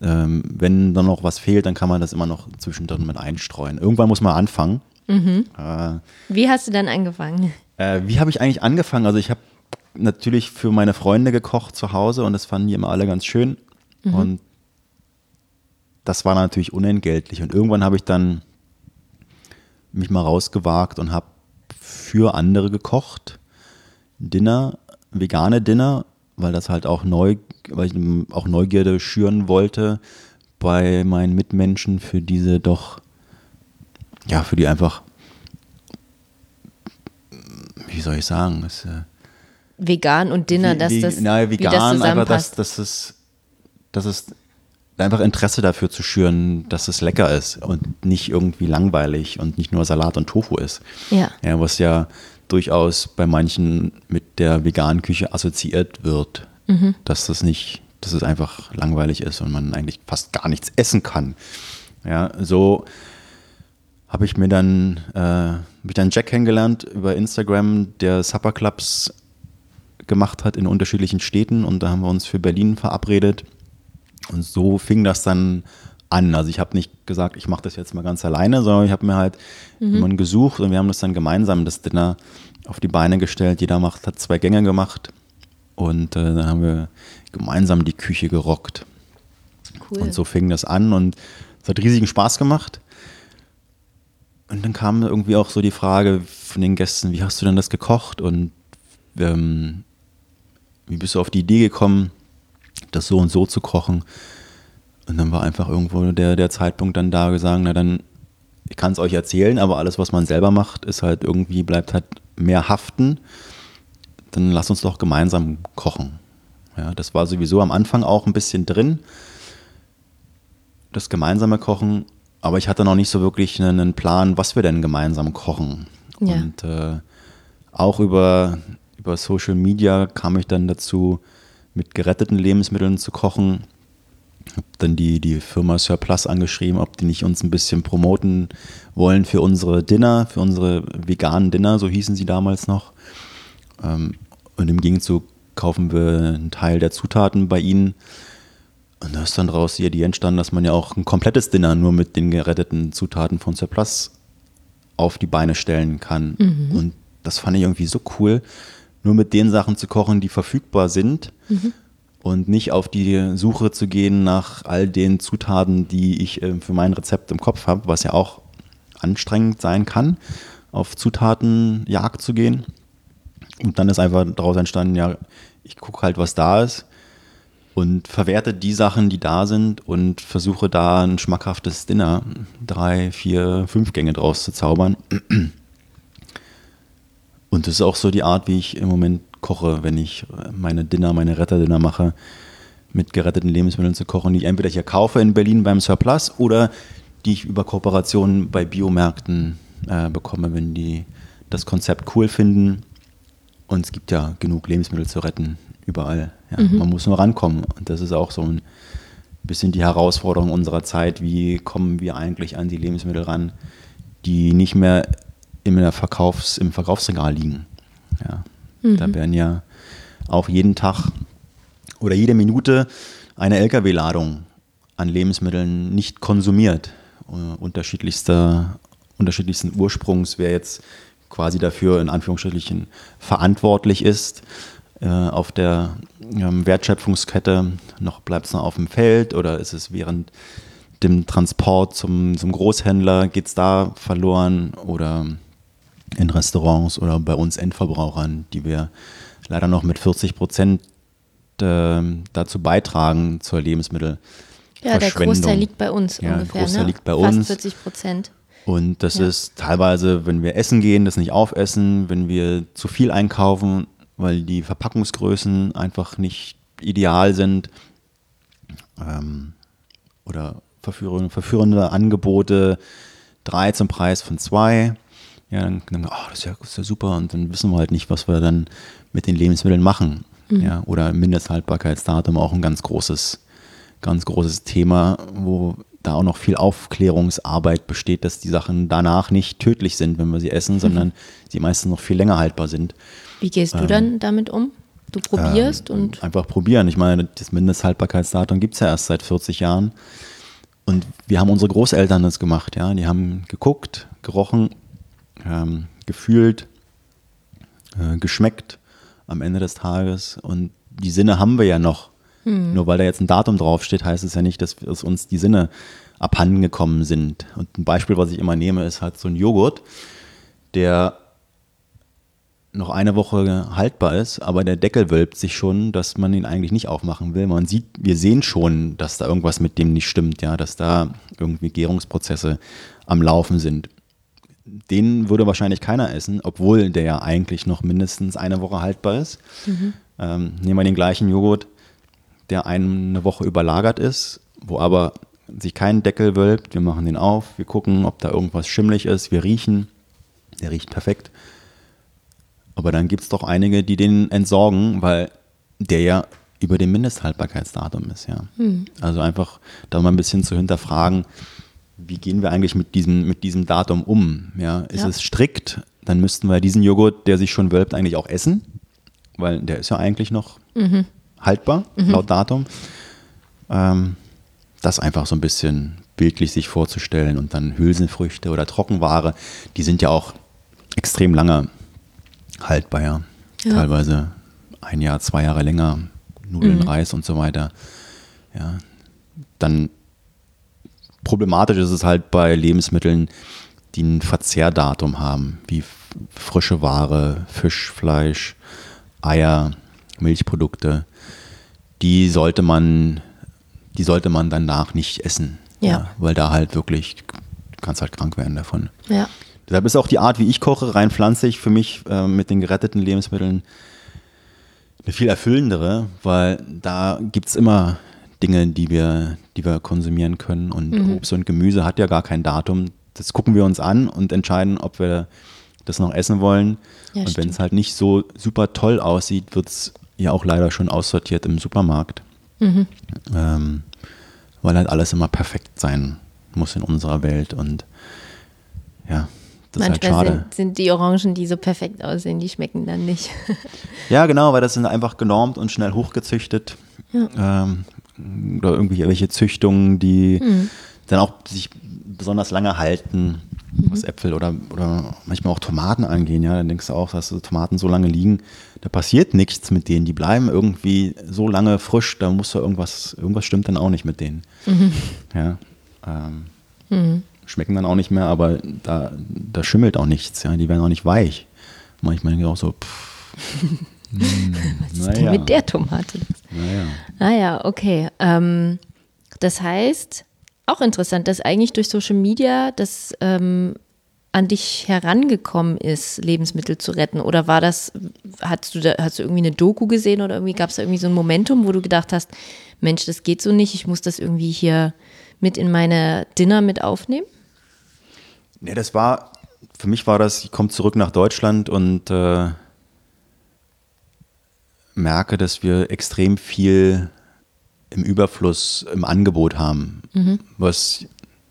ähm, wenn dann noch was fehlt, dann kann man das immer noch zwischendrin mit einstreuen. Irgendwann muss man anfangen. Mhm. Äh, wie hast du dann angefangen? Äh, wie habe ich eigentlich angefangen? Also ich habe natürlich für meine Freunde gekocht zu Hause und das fanden die immer alle ganz schön. Mhm. Und das war natürlich unentgeltlich. Und irgendwann habe ich dann mich mal rausgewagt und habe für andere gekocht. Dinner, vegane Dinner, weil das halt auch neu, weil ich auch Neugierde schüren wollte bei meinen Mitmenschen für diese doch, ja, für die einfach, wie soll ich sagen, das, äh, vegan und Dinner, dass das, na, vegan, das einfach, dass, dass es, dass es einfach Interesse dafür zu schüren, dass es lecker ist und nicht irgendwie langweilig und nicht nur Salat und Tofu ist. Ja. ja was ja durchaus bei manchen mit der veganen Küche assoziiert wird, mhm. dass das nicht, dass es einfach langweilig ist und man eigentlich fast gar nichts essen kann. Ja, so habe ich mir dann, äh, mich dann Jack kennengelernt über Instagram, der Supper Clubs gemacht hat in unterschiedlichen Städten und da haben wir uns für Berlin verabredet. Und so fing das dann an. Also ich habe nicht gesagt, ich mache das jetzt mal ganz alleine, sondern ich habe mir halt mhm. jemanden gesucht und wir haben das dann gemeinsam, das Dinner, auf die Beine gestellt. Jeder macht, hat zwei Gänge gemacht und äh, dann haben wir gemeinsam die Küche gerockt. Cool. Und so fing das an und es hat riesigen Spaß gemacht. Und dann kam irgendwie auch so die Frage von den Gästen, wie hast du denn das gekocht? Und ähm, wie bist du auf die Idee gekommen, das so und so zu kochen? Und dann war einfach irgendwo der, der Zeitpunkt dann da gesagt, na dann, ich kann es euch erzählen, aber alles, was man selber macht, ist halt irgendwie, bleibt halt mehr haften. Dann lass uns doch gemeinsam kochen. Ja, das war sowieso am Anfang auch ein bisschen drin, das gemeinsame Kochen, aber ich hatte noch nicht so wirklich einen Plan, was wir denn gemeinsam kochen. Ja. Und äh, auch über über Social Media kam ich dann dazu, mit geretteten Lebensmitteln zu kochen. Habe dann die, die Firma Surplus angeschrieben, ob die nicht uns ein bisschen promoten wollen für unsere Dinner, für unsere veganen Dinner, so hießen sie damals noch. Ähm, und im Gegenzug kaufen wir einen Teil der Zutaten bei ihnen. Und da ist dann daraus die Idee entstanden, dass man ja auch ein komplettes Dinner nur mit den geretteten Zutaten von Surplus auf die Beine stellen kann. Mhm. Und das fand ich irgendwie so cool, nur mit den Sachen zu kochen, die verfügbar sind. Mhm. Und nicht auf die Suche zu gehen nach all den Zutaten, die ich äh, für mein Rezept im Kopf habe, was ja auch anstrengend sein kann, auf Zutatenjagd zu gehen. Und dann ist einfach daraus entstanden, ja, ich gucke halt, was da ist und verwerte die Sachen, die da sind und versuche da ein schmackhaftes Dinner, drei, vier, fünf Gänge draus zu zaubern. Und das ist auch so die Art, wie ich im Moment koche, wenn ich meine Dinner, meine Retterdinner mache, mit geretteten Lebensmitteln zu kochen, die ich entweder hier kaufe in Berlin beim Surplus oder die ich über Kooperationen bei Biomärkten äh, bekomme, wenn die das Konzept cool finden. Und es gibt ja genug Lebensmittel zu retten, überall. Ja, mhm. Man muss nur rankommen. Und das ist auch so ein bisschen die Herausforderung unserer Zeit. Wie kommen wir eigentlich an die Lebensmittel ran, die nicht mehr in der Verkaufs-, im Verkaufsregal liegen? Ja, mhm. Da werden ja auch jeden Tag oder jede Minute eine Lkw-Ladung an Lebensmitteln nicht konsumiert. Uh, unterschiedlichster, unterschiedlichsten Ursprungs, wer jetzt quasi dafür in Anführungsstrichen verantwortlich ist äh, auf der ähm, Wertschöpfungskette, noch bleibt es noch auf dem Feld oder ist es während dem Transport zum, zum Großhändler, geht es da verloren oder in Restaurants oder bei uns Endverbrauchern, die wir leider noch mit 40 Prozent äh, dazu beitragen zur Lebensmittel. Ja, der Großteil liegt bei uns ja, ungefähr. Der Großteil ne? liegt bei uns. Fast 40 Prozent. Und das ja. ist teilweise, wenn wir essen gehen, das nicht aufessen, wenn wir zu viel einkaufen, weil die Verpackungsgrößen einfach nicht ideal sind. Ähm, oder verführende, verführende Angebote, drei zum Preis von zwei. Ja, dann denken wir, oh, das ist, ja, das ist ja super. Und dann wissen wir halt nicht, was wir dann mit den Lebensmitteln machen. Mhm. Ja, oder Mindesthaltbarkeitsdatum auch ein ganz großes, ganz großes Thema, wo da auch noch viel Aufklärungsarbeit besteht, dass die Sachen danach nicht tödlich sind, wenn wir sie essen, sondern sie meistens noch viel länger haltbar sind. Wie gehst du ähm, dann damit um? Du probierst ähm, und. Einfach probieren. Ich meine, das Mindesthaltbarkeitsdatum gibt es ja erst seit 40 Jahren. Und wir haben unsere Großeltern das gemacht, ja. Die haben geguckt, gerochen, ähm, gefühlt, äh, geschmeckt am Ende des Tages. Und die Sinne haben wir ja noch. Hm. Nur weil da jetzt ein Datum draufsteht, heißt es ja nicht, dass, uns die Sinne abhanden gekommen sind. Und ein Beispiel, was ich immer nehme, ist halt so ein Joghurt, der noch eine Woche haltbar ist, aber der Deckel wölbt sich schon, dass man ihn eigentlich nicht aufmachen will. Man sieht, wir sehen schon, dass da irgendwas mit dem nicht stimmt, ja, dass da irgendwie Gärungsprozesse am Laufen sind. Den würde wahrscheinlich keiner essen, obwohl der ja eigentlich noch mindestens eine Woche haltbar ist. Mhm. Ähm, nehmen wir den gleichen Joghurt, der eine Woche überlagert ist, wo aber sich kein Deckel wölbt. Wir machen den auf, wir gucken, ob da irgendwas schimmlig ist, wir riechen. Der riecht perfekt aber dann gibt es doch einige, die den entsorgen, weil der ja über dem Mindesthaltbarkeitsdatum ist, ja. Hm. Also einfach da mal ein bisschen zu hinterfragen, wie gehen wir eigentlich mit diesem, mit diesem Datum um? Ja? Ist ja. es strikt, dann müssten wir diesen Joghurt, der sich schon wölbt, eigentlich auch essen, weil der ist ja eigentlich noch mhm. haltbar, mhm. laut Datum. Ähm, das einfach so ein bisschen bildlich sich vorzustellen und dann Hülsenfrüchte oder Trockenware, die sind ja auch extrem lange haltbar, ja. ja. Teilweise ein Jahr, zwei Jahre länger. Nudeln, mhm. Reis und so weiter. Ja. Dann problematisch ist es halt bei Lebensmitteln, die ein Verzehrdatum haben, wie frische Ware, Fisch, Fleisch, Eier, Milchprodukte. Die sollte man, die sollte man danach nicht essen. Ja. ja weil da halt wirklich, du kannst halt krank werden davon. Ja. Deshalb ist auch die Art, wie ich koche, rein pflanzlich für mich äh, mit den geretteten Lebensmitteln eine viel erfüllendere, weil da gibt es immer Dinge, die wir, die wir konsumieren können. Und mhm. Obst und Gemüse hat ja gar kein Datum. Das gucken wir uns an und entscheiden, ob wir das noch essen wollen. Ja, und wenn es halt nicht so super toll aussieht, wird es ja auch leider schon aussortiert im Supermarkt. Mhm. Ähm, weil halt alles immer perfekt sein muss in unserer Welt. Und ja, das Manchmal ist halt schade. Sind, sind die Orangen, die so perfekt aussehen, die schmecken dann nicht. ja, genau, weil das sind einfach genormt und schnell hochgezüchtet. Ja. Ähm, oder irgendwelche Züchtungen, die mhm. dann auch sich besonders lange halten, mhm. was Äpfel oder, oder manchmal auch Tomaten angehen. Ja, dann denkst du auch, dass Tomaten so lange liegen, da passiert nichts mit denen. Die bleiben irgendwie so lange frisch, da muss da irgendwas, irgendwas stimmt dann auch nicht mit denen. Mhm. Ja, ähm, mhm. schmecken dann auch nicht mehr, aber da, da schimmelt auch nichts. Ja, die werden auch nicht weich. Manchmal denke ich auch so, pff, hm, Was ist naja. denn mit der Tomate? Naja. Naja, okay. Ähm, das heißt, auch interessant, dass eigentlich durch Social Media das ähm, an dich herangekommen ist, Lebensmittel zu retten? Oder war das, hast du, da, hast du irgendwie eine Doku gesehen oder irgendwie gab es da irgendwie so ein Momentum, wo du gedacht hast, Mensch, das geht so nicht, ich muss das irgendwie hier mit in meine Dinner mit aufnehmen? Nee, das war, für mich war das, ich komme zurück nach Deutschland und äh, merke, dass wir extrem viel im Überfluss im Angebot haben, mhm. was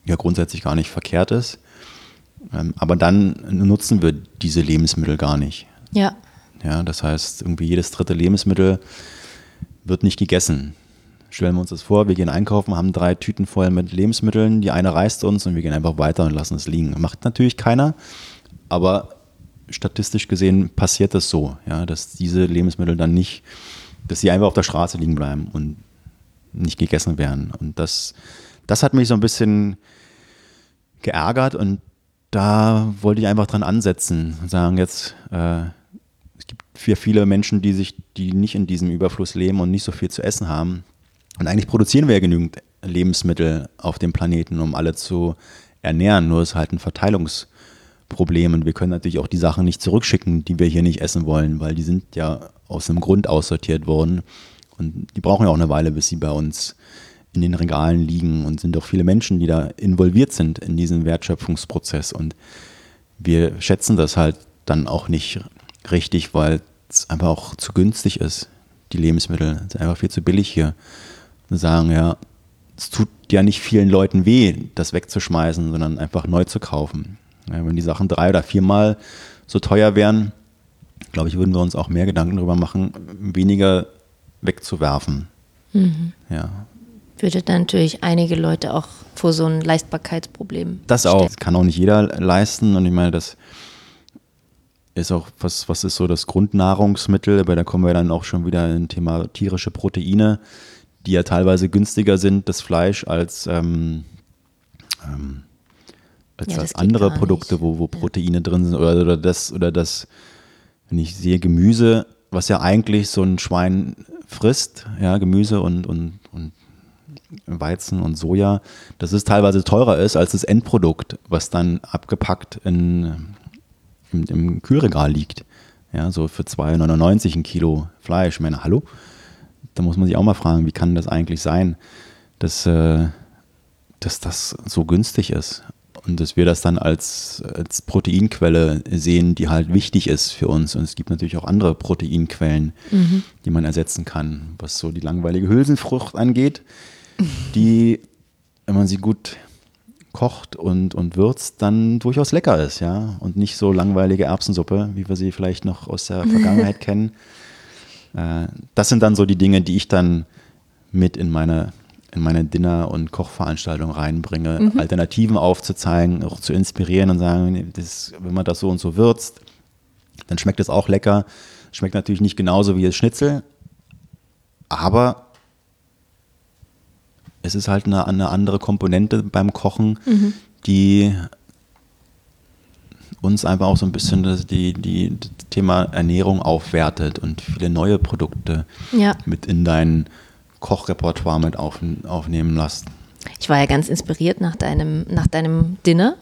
ja grundsätzlich gar nicht verkehrt ist. Ähm, aber dann nutzen wir diese Lebensmittel gar nicht. Ja. Ja, das heißt, irgendwie jedes dritte Lebensmittel wird nicht gegessen. Stellen wir uns das vor, wir gehen einkaufen, haben drei Tüten voll mit Lebensmitteln, die eine reißt uns und wir gehen einfach weiter und lassen es liegen. Macht natürlich keiner, aber statistisch gesehen passiert das so, ja, dass diese Lebensmittel dann nicht, dass sie einfach auf der Straße liegen bleiben und nicht gegessen werden. Und das, das hat mich so ein bisschen geärgert und da wollte ich einfach dran ansetzen und sagen, jetzt, äh, es gibt für viele Menschen, die sich, die nicht in diesem Überfluss leben und nicht so viel zu essen haben. Und eigentlich produzieren wir ja genügend Lebensmittel auf dem Planeten, um alle zu ernähren. Nur ist halt ein Verteilungs- Problem. Und wir können natürlich auch die Sachen nicht zurückschicken, die wir hier nicht essen wollen, weil die sind ja aus einem Grund aussortiert worden. Und die brauchen ja auch eine Weile, bis sie bei uns in den Regalen liegen. Und sind auch viele Menschen, die da involviert sind in diesen Wertschöpfungsprozess. Und wir schätzen das halt dann auch nicht richtig, weil es einfach auch zu günstig ist, die Lebensmittel. Ist einfach viel zu billig hier. Wir sagen, ja, es tut ja nicht vielen Leuten weh, das wegzuschmeißen, sondern einfach neu zu kaufen. Ja, wenn die Sachen drei oder viermal so teuer wären, glaube ich, würden wir uns auch mehr Gedanken darüber machen, weniger wegzuwerfen. Mhm. Ja. Würde dann natürlich einige Leute auch vor so ein Leistbarkeitsproblem. Das auch. Das kann auch nicht jeder leisten. Und ich meine, das ist auch, was, was ist so das Grundnahrungsmittel? Aber da kommen wir dann auch schon wieder in Thema tierische Proteine, die ja teilweise günstiger sind, das Fleisch, als ähm, ähm, als, ja, als andere Produkte, wo, wo Proteine ja. drin sind oder, oder das oder das, wenn ich sehe Gemüse, was ja eigentlich so ein Schwein frisst, ja, Gemüse und, und, und Weizen und Soja, dass es teilweise teurer ist als das Endprodukt, was dann abgepackt in, im, im Kühlregal liegt. Ja, so für 2,99 ein Kilo Fleisch. Ich meine, hallo? Da muss man sich auch mal fragen, wie kann das eigentlich sein, dass, äh, dass das so günstig ist? Und dass wir das dann als, als Proteinquelle sehen, die halt wichtig ist für uns. Und es gibt natürlich auch andere Proteinquellen, mhm. die man ersetzen kann, was so die langweilige Hülsenfrucht angeht, die, wenn man sie gut kocht und, und würzt, dann durchaus lecker ist, ja. Und nicht so langweilige Erbsensuppe, wie wir sie vielleicht noch aus der Vergangenheit kennen. Äh, das sind dann so die Dinge, die ich dann mit in meine in meine Dinner- und Kochveranstaltung reinbringe, mhm. Alternativen aufzuzeigen, auch zu inspirieren und sagen, das, wenn man das so und so würzt, dann schmeckt es auch lecker. Schmeckt natürlich nicht genauso wie das Schnitzel, aber es ist halt eine, eine andere Komponente beim Kochen, mhm. die uns einfach auch so ein bisschen das, die, die, das Thema Ernährung aufwertet und viele neue Produkte ja. mit in deinen Kochrepertoire mit auf, aufnehmen lassen. Ich war ja ganz inspiriert nach deinem, nach deinem Dinner.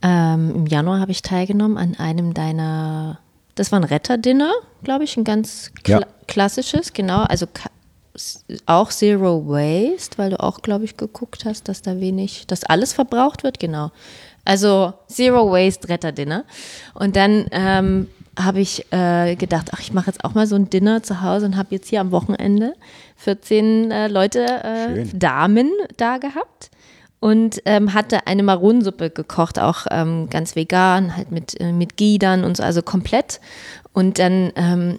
Ähm, Im Januar habe ich teilgenommen an einem deiner, das war ein Retter-Dinner, glaube ich, ein ganz kla ja. klassisches, genau, also auch Zero Waste, weil du auch, glaube ich, geguckt hast, dass da wenig, dass alles verbraucht wird, genau. Also Zero Waste Retter-Dinner. Und dann ähm, habe ich äh, gedacht, ach, ich mache jetzt auch mal so ein Dinner zu Hause und habe jetzt hier am Wochenende 14 äh, Leute, äh, Damen da gehabt und ähm, hatte eine Maronensuppe gekocht, auch ähm, ganz vegan, halt mit, äh, mit Ghee und so, also komplett. Und dann ähm,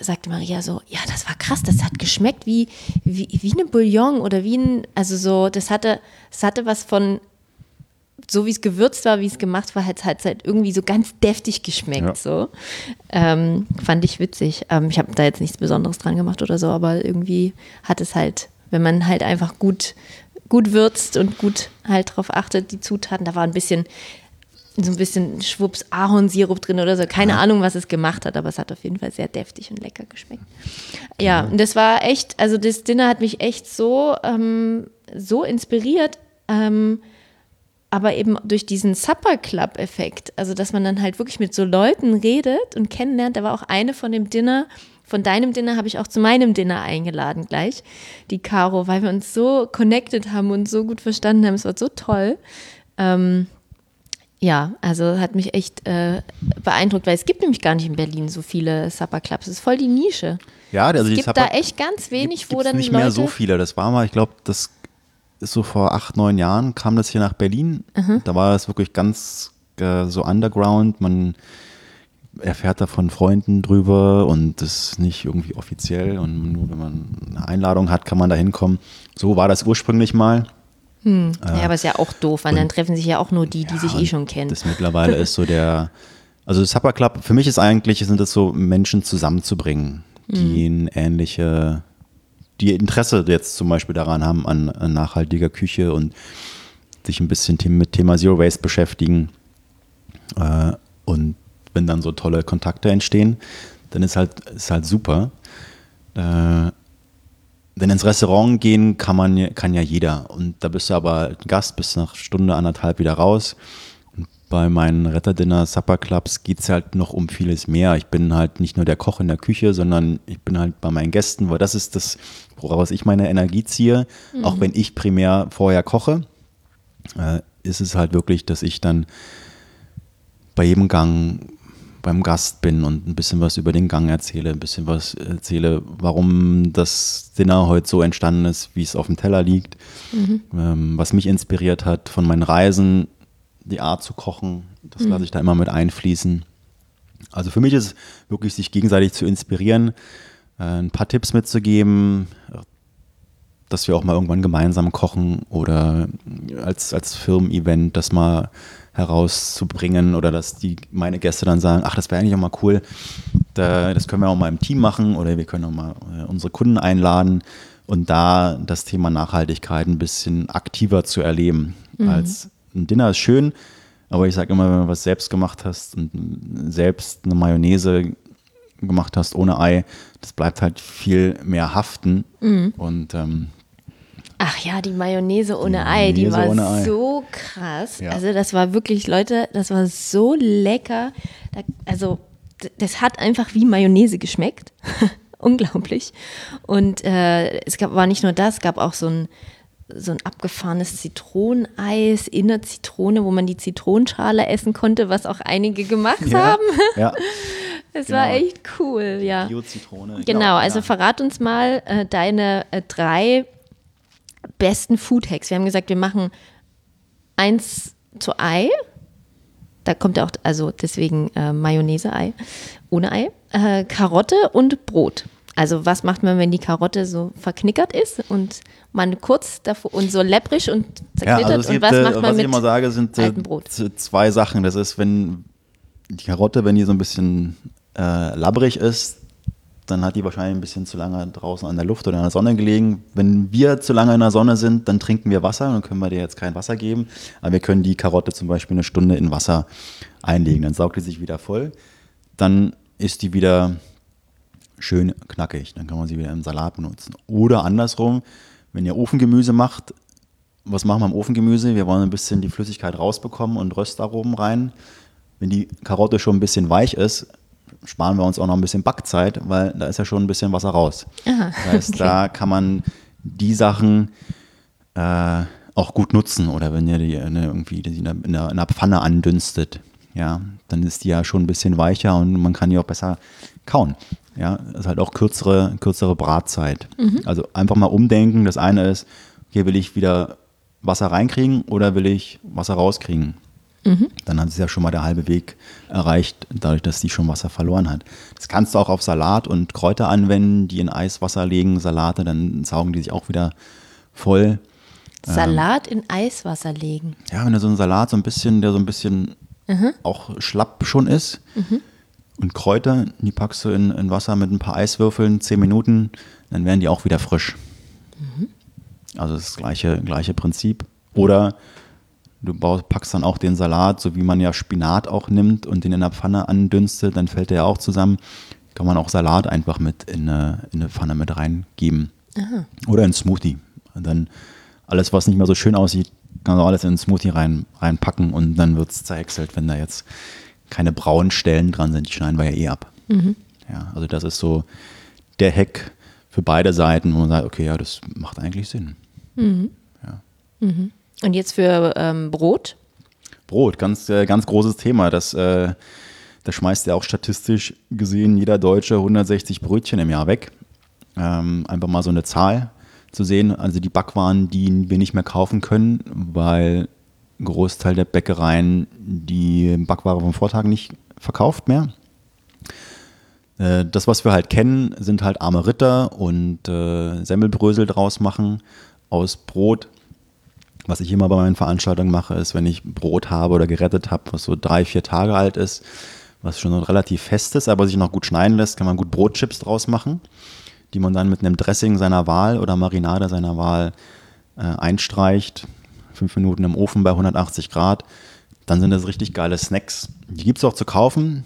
sagte Maria so, ja, das war krass, das hat geschmeckt wie, wie, wie eine Bouillon oder wie ein, also so, das hatte, das hatte was von, so wie es gewürzt war, wie es gemacht war, hat es halt, halt irgendwie so ganz deftig geschmeckt. Ja. So. Ähm, fand ich witzig. Ähm, ich habe da jetzt nichts Besonderes dran gemacht oder so, aber irgendwie hat es halt, wenn man halt einfach gut, gut würzt und gut halt drauf achtet, die Zutaten, da war ein bisschen so ein bisschen Schwupps Ahornsirup drin oder so. Keine ja. Ahnung, was es gemacht hat, aber es hat auf jeden Fall sehr deftig und lecker geschmeckt. Ja, und das war echt, also das Dinner hat mich echt so, ähm, so inspiriert, ähm, aber eben durch diesen Supper Club-Effekt. Also, dass man dann halt wirklich mit so Leuten redet und kennenlernt. Da war auch eine von dem Dinner, von deinem Dinner habe ich auch zu meinem Dinner eingeladen gleich, die Caro, weil wir uns so connected haben und so gut verstanden haben. Es war so toll. Ähm, ja, also hat mich echt äh, beeindruckt, weil es gibt nämlich gar nicht in Berlin so viele Supper Clubs. Es ist voll die Nische. Ja, also es gibt Supper da echt ganz wenig, gibt, wo dann nicht Leute mehr so viele. Das war mal, ich glaube, das so vor acht, neun Jahren kam das hier nach Berlin. Mhm. Da war es wirklich ganz äh, so underground. Man erfährt da von Freunden drüber und das ist nicht irgendwie offiziell und nur wenn man eine Einladung hat, kann man da hinkommen. So war das ursprünglich mal. Hm. Ja, aber ist ja auch doof, weil dann treffen sich ja auch nur die, die Ja, sich eh schon kennen. Das mittlerweile ist so der, also Supper Club, für mich ist eigentlich, sind das so Menschen zusammenzubringen, die Mhm. ein ähnliche, die Interesse jetzt zum Beispiel daran haben an, an nachhaltiger Küche und sich ein bisschen mit Thema Zero Waste beschäftigen. Äh, und wenn dann so tolle Kontakte entstehen, dann ist halt, ist halt super. Äh, denn ins Restaurant gehen kann man kann ja jeder. Und da bist du aber Gast, bist nach Stunde, anderthalb wieder raus. Bei meinen Retterdinner Supper Clubs geht es halt noch um vieles mehr. Ich bin halt nicht nur der Koch in der Küche, sondern ich bin halt bei meinen Gästen, weil das ist das, woraus ich meine Energie ziehe. Auch wenn ich primär vorher koche, äh, ist es halt wirklich, dass ich dann bei jedem Gang beim Gast bin und ein bisschen was über den Gang erzähle, ein bisschen was erzähle, warum das Dinner heute so entstanden ist, wie es auf dem Teller liegt, ähm, was mich inspiriert hat von meinen Reisen, die Art zu kochen, das lasse ich da immer mit einfließen. Also für mich ist es wirklich, sich gegenseitig zu inspirieren, äh, ein paar Tipps mitzugeben, dass wir auch mal irgendwann gemeinsam kochen oder als, als Firmen-Event das mal herauszubringen oder dass die meine Gäste dann sagen, ach, das wäre eigentlich auch mal cool, da, das können wir auch mal im Team machen oder wir können auch mal äh, unsere Kunden einladen und da das Thema Nachhaltigkeit ein bisschen aktiver zu erleben. Als ein Dinner ist schön, aber ich sage immer, wenn du was selbst gemacht hast und selbst eine Mayonnaise gemacht hast ohne Ei, das bleibt halt viel mehr haften und ähm, Ach ja, die Mayonnaise ohne Die Ei, die Mayonnaise war Ei. so krass. Ja. Also das war wirklich, Leute, das war so lecker. Da, also das hat einfach wie Mayonnaise geschmeckt. Unglaublich. Und äh, es gab, war nicht nur das, es gab auch so ein, so ein abgefahrenes Zitroneneis in der Zitrone, wo man die Zitronenschale essen konnte, was auch einige gemacht ja, haben. ja, Es war genau. echt cool, ja. Bio-Zitrone. Genau, also ja. verrat uns mal äh, deine äh, drei besten Food Hacks. Wir haben gesagt, wir machen eins zu Ei. Da kommt ja auch, also deswegen äh, Mayonnaise-Ei, ohne Ei. Äh, Karotte und Brot. Also was macht man, wenn die Karotte so verknickert ist und man kurz davor und so lepprig und Ja, zerknittert also es und gibt, was äh, macht man was mit ich immer sage, sind äh, zwei Sachen. Das ist, wenn die Karotte, wenn die so ein bisschen äh, labbrig ist, dann hat die wahrscheinlich ein bisschen zu lange draußen an der Luft oder in der Sonne gelegen. Wenn wir zu lange in der Sonne sind, dann trinken wir Wasser. Dann können wir dir jetzt kein Wasser geben. Aber wir können die Karotte zum Beispiel eine Stunde in Wasser einlegen. Dann saugt die sich wieder voll. Dann ist die wieder schön knackig. Dann kann man sie wieder im Salat benutzen. Oder andersrum, wenn ihr Ofengemüse macht, was machen wir im Ofengemüse? Wir wollen ein bisschen die Flüssigkeit rausbekommen und Röstaromen rein. Wenn die Karotte schon ein bisschen weich ist, sparen wir uns auch noch ein bisschen Backzeit, weil da ist ja schon ein bisschen Wasser raus. Aha, Das heißt, da kann man die Sachen äh, auch gut nutzen. Oder wenn ihr die eine, irgendwie die in einer, in einer- in einer Pfanne andünstet, ja, dann ist die ja schon ein bisschen weicher und man kann die auch besser kauen. Ja, das ist halt auch kürzere, kürzere Bratzeit. Also einfach mal umdenken. Das eine ist, hier will ich wieder Wasser reinkriegen oder will ich Wasser rauskriegen? Dann hat es ja schon mal der halbe Weg erreicht, dadurch, dass die schon Wasser verloren hat. Das kannst du auch auf Salat und Kräuter anwenden, die in Eiswasser legen, Salate, dann saugen die sich auch wieder voll. Salat in Eiswasser legen. Ja, wenn du so einen Salat so ein bisschen, der so ein bisschen auch schlapp schon ist und Kräuter, die packst du in, in Wasser mit ein paar Eiswürfeln, zehn Minuten, dann werden die auch wieder frisch. Also das gleiche, gleiche Prinzip. Oder du baust, packst dann auch den Salat, so wie man ja Spinat auch nimmt und den in der Pfanne andünstet, dann fällt der ja auch zusammen. Kann man auch Salat einfach mit in eine, in eine Pfanne mit reingeben. Oder in Smoothie. Und dann alles, was nicht mehr so schön aussieht, kann man alles in einen Smoothie rein, reinpacken und dann wird es zerhäckselt, wenn da jetzt keine braunen Stellen dran sind. Die schneiden wir ja eh ab. Ja, also das ist so der Hack für beide Seiten, wo man sagt, okay, ja, das macht eigentlich Sinn. Und jetzt für ähm, Brot? Brot, ganz, äh, ganz großes Thema. Das, äh, das schmeißt ja auch statistisch gesehen jeder Deutsche 160 Brötchen im Jahr weg. Ähm, einfach mal so eine Zahl zu sehen. Also die Backwaren, die wir nicht mehr kaufen können, weil Großteil der Bäckereien die Backware vom Vortag nicht verkauft mehr. Äh, Das, was wir halt kennen, sind halt arme Ritter und äh, Semmelbrösel draus machen aus Brot. Was ich immer bei meinen Veranstaltungen mache, ist, wenn ich Brot habe oder gerettet habe, was so drei, vier Tage alt ist, was schon relativ fest ist, aber sich noch gut schneiden lässt, kann man gut Brotchips draus machen, die man dann mit einem Dressing seiner Wahl oder Marinade seiner Wahl äh, einstreicht. Fünf Minuten im Ofen bei 180 Grad. Dann sind das richtig geile Snacks. Die gibt es auch zu kaufen,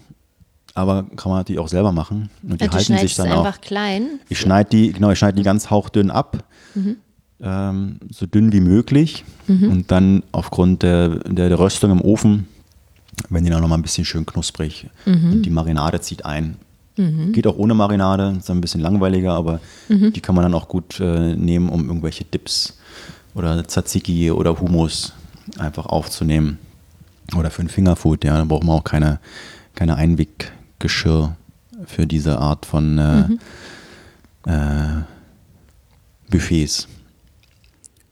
aber kann man natürlich auch selber machen. Und die du halten sich dann auch. einfach klein. Ich schneide die, genau, ich schneide die ganz hauchdünn ab. Ähm, so dünn wie möglich. Und dann aufgrund der, der, der Röstung im Ofen, wenn die dann nochmal ein bisschen schön knusprig. Und die Marinade zieht ein. Geht auch ohne Marinade, ist dann ein bisschen langweiliger, aber die kann man dann auch gut äh, nehmen, um irgendwelche Dips oder Tzatziki oder Hummus einfach aufzunehmen. Oder für ein Fingerfood, ja, da braucht man auch keine, keine Einweggeschirr für diese Art von äh, äh, Buffets.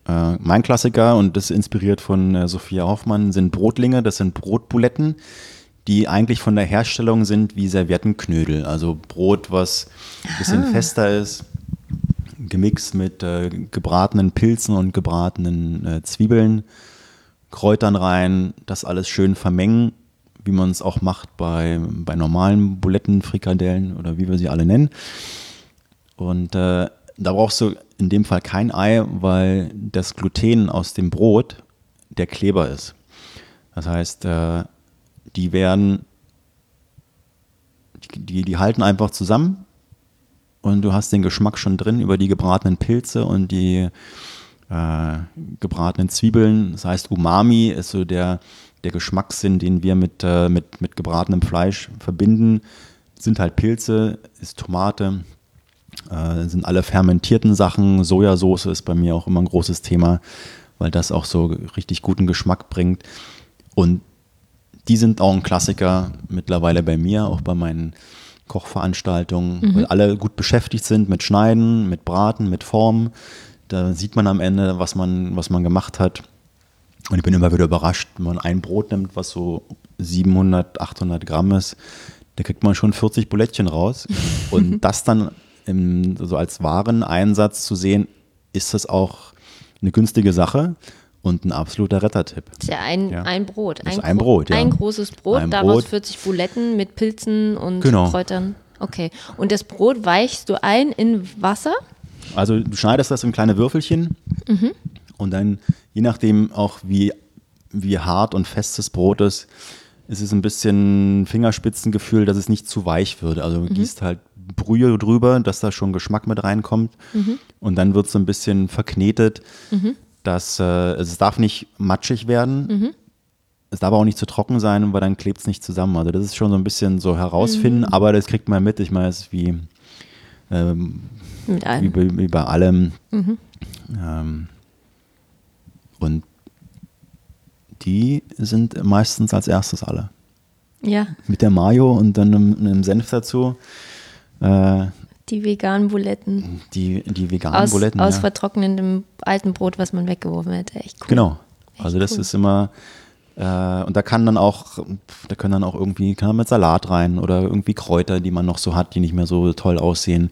Äh, mein Klassiker, und das ist inspiriert von äh, Sophia Hoffmann, sind Brotlinge. Das sind Brotbuletten, die eigentlich von der Herstellung sind wie Serviettenknödel. Also Brot, was ein bisschen fester ist, gemixt mit äh, gebratenen Pilzen und gebratenen äh, Zwiebeln, Kräutern rein, das alles schön vermengen, wie man es auch macht bei, bei normalen Buletten, Frikadellen oder wie wir sie alle nennen. Und äh, da brauchst du in dem Fall kein Ei, weil das Gluten aus dem Brot der Kleber ist. Das heißt, äh, die werden, die, die halten einfach zusammen und du hast den Geschmack schon drin über die gebratenen Pilze und die äh, gebratenen Zwiebeln. Das heißt, Umami ist so der, der Geschmackssinn, den wir mit, äh, mit, mit gebratenem Fleisch verbinden. Sind halt Pilze, ist Tomate, äh, sind alle fermentierten Sachen. Sojasauce ist bei mir auch immer ein großes Thema, weil das auch so richtig guten Geschmack bringt. Und die sind auch ein Klassiker mittlerweile bei mir, auch bei meinen Kochveranstaltungen, weil alle gut beschäftigt sind mit Schneiden, mit Braten, mit Formen. Da sieht man am Ende, was man, was man gemacht hat. Und ich bin immer wieder überrascht, wenn man ein Brot nimmt, was so 700, 800 Gramm ist, da kriegt man schon 40 Bulettchen raus. Und das dann im, so als Wareneinsatz zu sehen, ist das auch eine günstige Sache und ein absoluter Rettertipp. Das ist ja ein, Ja. ein Brot. Ein, ein Brot, ja. Ein großes Brot, Ein daraus Brot. 40 Buletten mit Pilzen und Genau. Kräutern. Okay. Und das Brot weichst du ein in Wasser? Also du schneidest das in kleine Würfelchen und dann, je nachdem auch wie, wie hart und fest das Brot ist, ist es ein bisschen Fingerspitzengefühl, dass es nicht zu weich wird. Also du gießt halt Brühe drüber, dass da schon Geschmack mit reinkommt und dann wird es so ein bisschen verknetet, dass äh, es darf nicht matschig werden. Es darf auch nicht zu trocken sein, weil dann klebt es nicht zusammen. Also das ist schon so ein bisschen so herausfinden, aber das kriegt man mit. Ich meine, es ist wie, ähm, wie, wie bei allem. Ähm, und die sind meistens als erstes alle. Ja, Mit der Mayo und dann einem, einem Senf dazu. Äh, die veganen Buletten. die, die veganen Aus, Buletten. aus ja. vertrocknetem alten Brot, was man weggeworfen hätte. Echt cool. Genau. Echt Also das cool. ist immer, Äh, und da kann dann auch, da können dann auch irgendwie, kann man mit Salat rein oder irgendwie Kräuter, die man noch so hat, die nicht mehr so toll aussehen,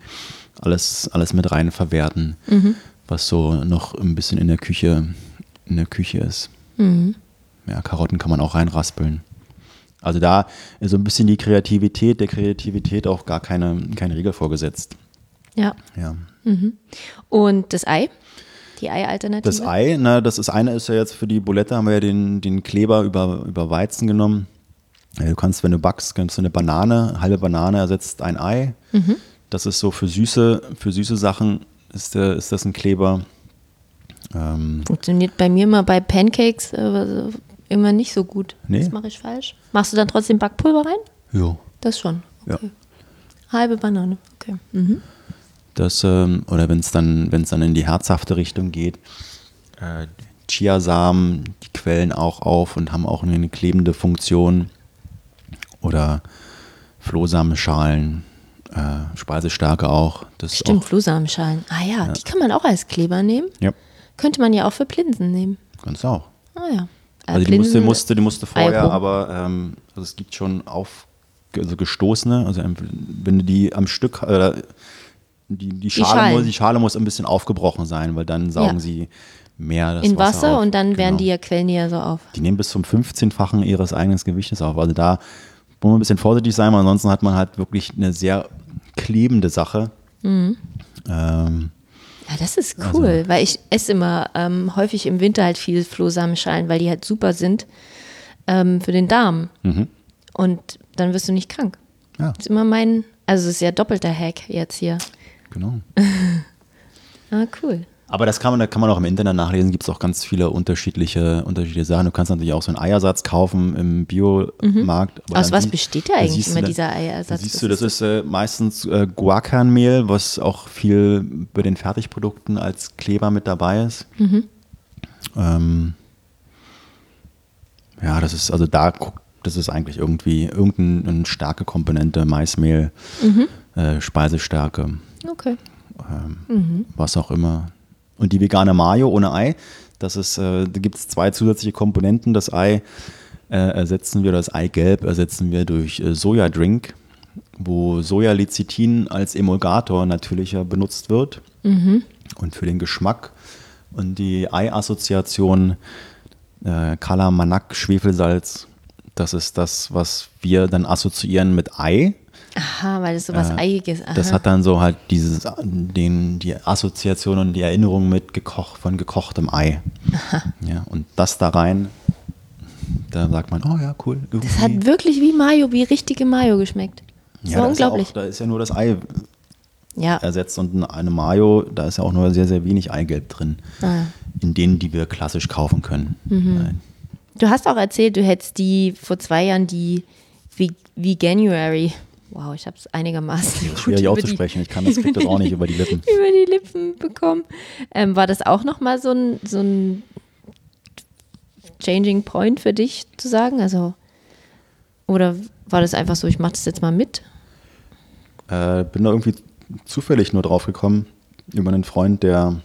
alles, alles mit rein verwerten, Mhm. was so noch ein bisschen in der Küche, in der Küche ist. Mhm. Ja, Karotten kann man auch reinraspeln. Also da ist so ein bisschen die Kreativität, der Kreativität auch gar keine, keine Regel vorgesetzt. Ja. Ja. Und das Ei? Die Ei-Alternative? Das Ei, ne, das ist eine ist ja jetzt für die Bulette, haben wir ja den, den Kleber über, über Weizen genommen. Du kannst, wenn du backst, kannst du eine Banane, eine halbe Banane ersetzt ein Ei. Das ist so für süße, für süße Sachen ist, der, ist das ein Kleber. Ähm, Funktioniert bei mir immer bei Pancakes äh, immer nicht so gut. Nee. Das mache ich falsch. Machst du dann trotzdem Backpulver rein? ja. Das schon. Ja. Okay. Halbe Banane. Okay. Mhm. Das, ähm, oder wenn es dann, wenn es dann in die herzhafte Richtung geht, äh, Chiasamen, die quellen auch auf und haben auch eine klebende Funktion. Oder Flohsamenschalen, äh, Speisestärke auch. Das Stimmt, Auch, Flohsamenschalen. Ah ja, die kann man auch als Kleber nehmen. ja, Könnte man ja auch für Plinsen nehmen. ganz auch. Ah ja. Also die musste, musste, die musste vorher, Eiro. aber ähm, also es gibt schon auf, also gestoßene, also wenn du die am Stück, äh, die, die, Schale Schalen. muss, die Schale muss ein bisschen aufgebrochen sein, weil dann saugen Ja. sie mehr das in Wasser auf. und dann werden Genau. die ja, quellen die ja so auf. Die nehmen bis zum 15-fachen ihres eigenen Gewichtes auf. Also da muss man ein bisschen vorsichtig sein, weil ansonsten hat man halt wirklich eine sehr klebende Sache. Mhm. Ähm, Ja, das ist cool, weil ich esse immer ähm, häufig im Winter halt viel Flohsamenschalen, weil die halt super sind ähm, für den Darm. Und dann wirst du nicht krank. ja, Das ist immer mein, also es ist ja doppelter Hack jetzt hier. genau. Ah, cool. Aber das kann man, da kann man auch im Internet nachlesen, gibt es auch ganz viele unterschiedliche, unterschiedliche Sachen. Du kannst natürlich auch so einen Eiersatz kaufen im Biomarkt. Mhm. Aus was sie- besteht der da eigentlich immer dann- dieser Eiersatz? Siehst du, das ist äh, meistens äh, Guarkernmehl, was auch viel bei den Fertigprodukten als Kleber mit dabei ist. Mhm. Ähm, ja, das ist also da guckt, das ist eigentlich irgendwie irgendeine starke Komponente, Maismehl, Mhm. äh, Speisestärke, Okay. was auch immer. Und die vegane Mayo ohne Ei, das ist, äh, da gibt es zwei zusätzliche Komponenten. Das Ei äh, ersetzen wir, das Eigelb ersetzen wir durch äh, Sojadrink, wo Sojalecithin als Emulgator natürlicher benutzt wird. Und für den Geschmack und die Ei-Assoziation äh, Kalamanak, Schwefelsalz, das ist das, was wir dann assoziieren mit Ei. Aha, weil es so was Eiiges ist. Das hat dann so halt dieses, den, die Assoziation und die Erinnerung mit gekocht, von gekochtem Ei. Ja, und das da rein, da sagt man, oh ja, cool. Irgendwie. Das hat wirklich wie Mayo, wie richtige Mayo geschmeckt. Das ja, war da ist ja unglaublich. Auch, da ist ja nur das Ei ja. ersetzt und eine Mayo, da ist ja auch nur sehr, sehr wenig Eigelb drin. Ah. In denen, die wir klassisch kaufen können. Nein. Du hast auch erzählt, du hättest die vor zwei Jahren die Veganuary. Wow, ich habe es einigermaßen gut Schwierig auszusprechen, ich kann das, das auch nicht über die Lippen. über die Lippen bekommen. Ähm, war das auch nochmal so ein, so ein Changing Point für dich zu sagen? Also, oder war das einfach so, ich mache das jetzt mal mit? Äh, bin da irgendwie zufällig nur drauf gekommen, über einen Freund, der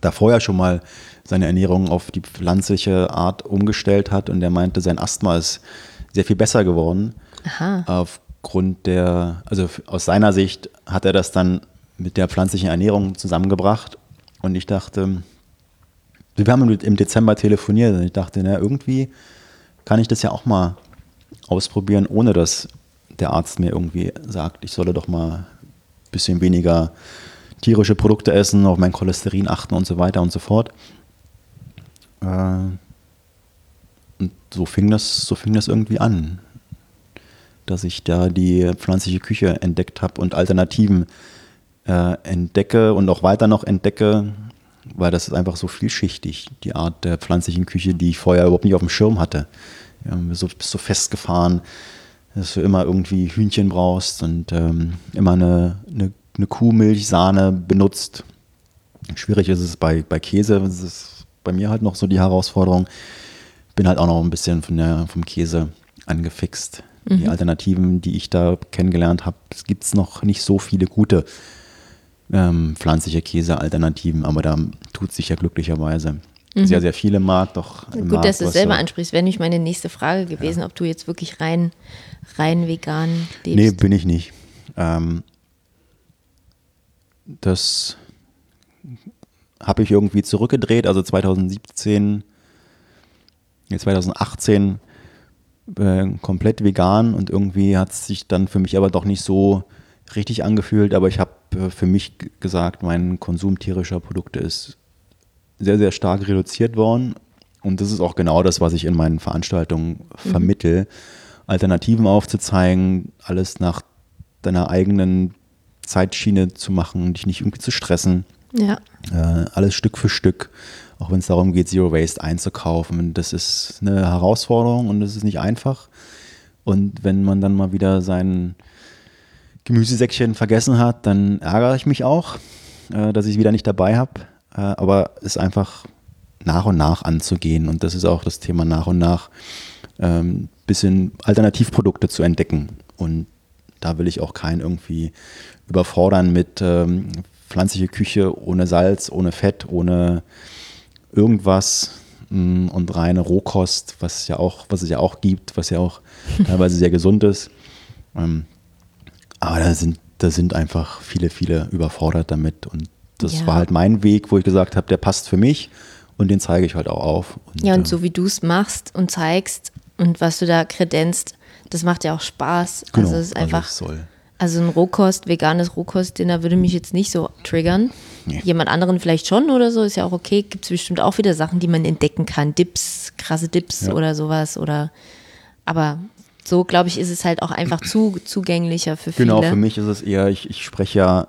da vorher schon mal seine Ernährung auf die pflanzliche Art umgestellt hat und der meinte, sein Asthma ist sehr viel besser geworden. Aha. Aufgrund der, also aus seiner Sicht hat er das dann mit der pflanzlichen Ernährung zusammengebracht und ich dachte, wir haben im im Dezember telefoniert und ich dachte, na, irgendwie kann ich das ja auch mal ausprobieren, ohne dass der Arzt mir irgendwie sagt, ich solle doch mal ein bisschen weniger tierische Produkte essen, auf mein Cholesterin achten und so weiter und so fort. Äh, und so fing das, so fing das irgendwie an, dass ich da die pflanzliche Küche entdeckt habe und Alternativen äh, entdecke und auch weiter noch entdecke, weil das ist einfach so vielschichtig, die Art der pflanzlichen Küche, die ich vorher überhaupt nicht auf dem Schirm hatte. Ja, so, bist so festgefahren, dass du immer irgendwie Hühnchen brauchst und ähm, immer eine, eine, eine Kuhmilchsahne benutzt. Schwierig ist es bei, bei Käse, das ist bei mir halt noch so die Herausforderung. Bin halt auch noch ein bisschen von der, vom Käse angefixt. Die Alternativen, die ich da kennengelernt habe, es gibt noch nicht so viele gute ähm, pflanzliche Käse-Alternativen, aber da tut sich ja glücklicherweise sehr, sehr viele mag. Doch Gut, Markt, dass du es selber so ansprichst. Wäre nicht meine nächste Frage gewesen, ja. ob du jetzt wirklich rein, rein vegan lebst. Nee, bin ich nicht. Ähm, das habe ich irgendwie zurückgedreht, also 2017, 2018 äh, komplett vegan und irgendwie hat es sich dann für mich aber doch nicht so richtig angefühlt, aber ich habe äh, für mich gesagt, mein Konsum tierischer Produkte ist sehr, sehr stark reduziert worden und das ist auch genau das, was ich in meinen Veranstaltungen mhm. vermittel, Alternativen aufzuzeigen, alles nach deiner eigenen Zeitschiene zu machen, dich nicht irgendwie zu stressen. Ja. Äh, alles Stück für Stück, auch wenn es darum geht, Zero Waste einzukaufen. Das ist eine Herausforderung und das ist nicht einfach. Und wenn man dann mal wieder sein Gemüsesäckchen vergessen hat, dann ärgere ich mich auch, äh, dass ich es wieder nicht dabei habe. Äh, aber es einfach nach und nach anzugehen. Und das ist auch das Thema nach und nach ähm, bisschen Alternativprodukte zu entdecken. Und da will ich auch keinen irgendwie überfordern mit ähm, pflanzliche Küche ohne Salz, ohne Fett, ohne irgendwas mm, und reine Rohkost, was ja auch, was es ja auch gibt, was ja auch teilweise sehr gesund ist. Ähm, aber da sind, da sind einfach viele, viele überfordert damit. Und das ja. war halt mein Weg, wo ich gesagt habe, der passt für mich und den zeige ich halt auch auf. Und, ja, und äh, so wie du es machst und zeigst und was du da kredenzt, das macht ja auch Spaß. Genau, also es ist einfach. Also also ein Rohkost, veganes Rohkost-Dinner würde mich jetzt nicht so triggern. Nee. Jemand anderen vielleicht schon oder so, ist ja auch okay. Gibt es bestimmt auch wieder Sachen, die man entdecken kann. Dips, krasse Dips ja. oder sowas. Oder aber so, glaube ich, ist es halt auch einfach zu, zugänglicher für genau, viele. Genau, für mich ist es eher, ich, ich spreche ja,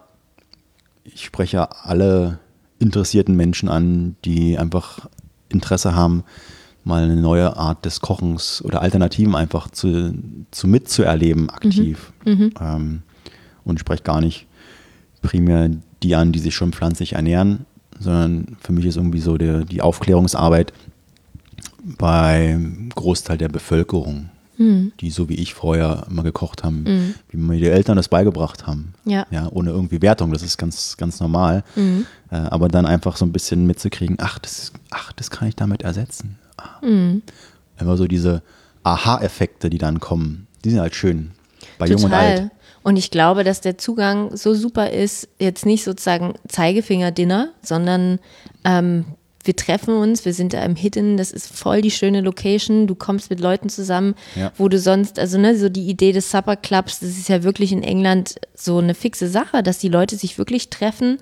ich spreche ja alle interessierten Menschen an, die einfach Interesse haben, mal eine neue Art des Kochens oder Alternativen einfach zu, zu mitzuerleben, aktiv. Mhm. Mhm. Ähm, und ich spreche gar nicht primär die an, die sich schon pflanzlich ernähren, sondern für mich ist irgendwie so der, die Aufklärungsarbeit beim Großteil der Bevölkerung, mhm. die so wie ich vorher immer gekocht haben, mhm. wie mir die Eltern das beigebracht haben. Ja. ja ohne irgendwie Wertung, das ist ganz, ganz normal. Mhm. Äh, aber dann einfach so ein bisschen mitzukriegen, ach das, ach, das kann ich damit ersetzen. Mhm. Immer so diese Aha-Effekte, die dann kommen, die sind halt schön. Bei Total. Jung und Alt. Und ich glaube, dass der Zugang so super ist, jetzt nicht sozusagen Zeigefinger-Dinner, sondern ähm, wir treffen uns, wir sind da im Hidden, das ist voll die schöne Location, du kommst mit Leuten zusammen, ja. wo du sonst, also ne, so die Idee des Supper Clubs, das ist ja wirklich in England so eine fixe Sache, dass die Leute sich wirklich treffen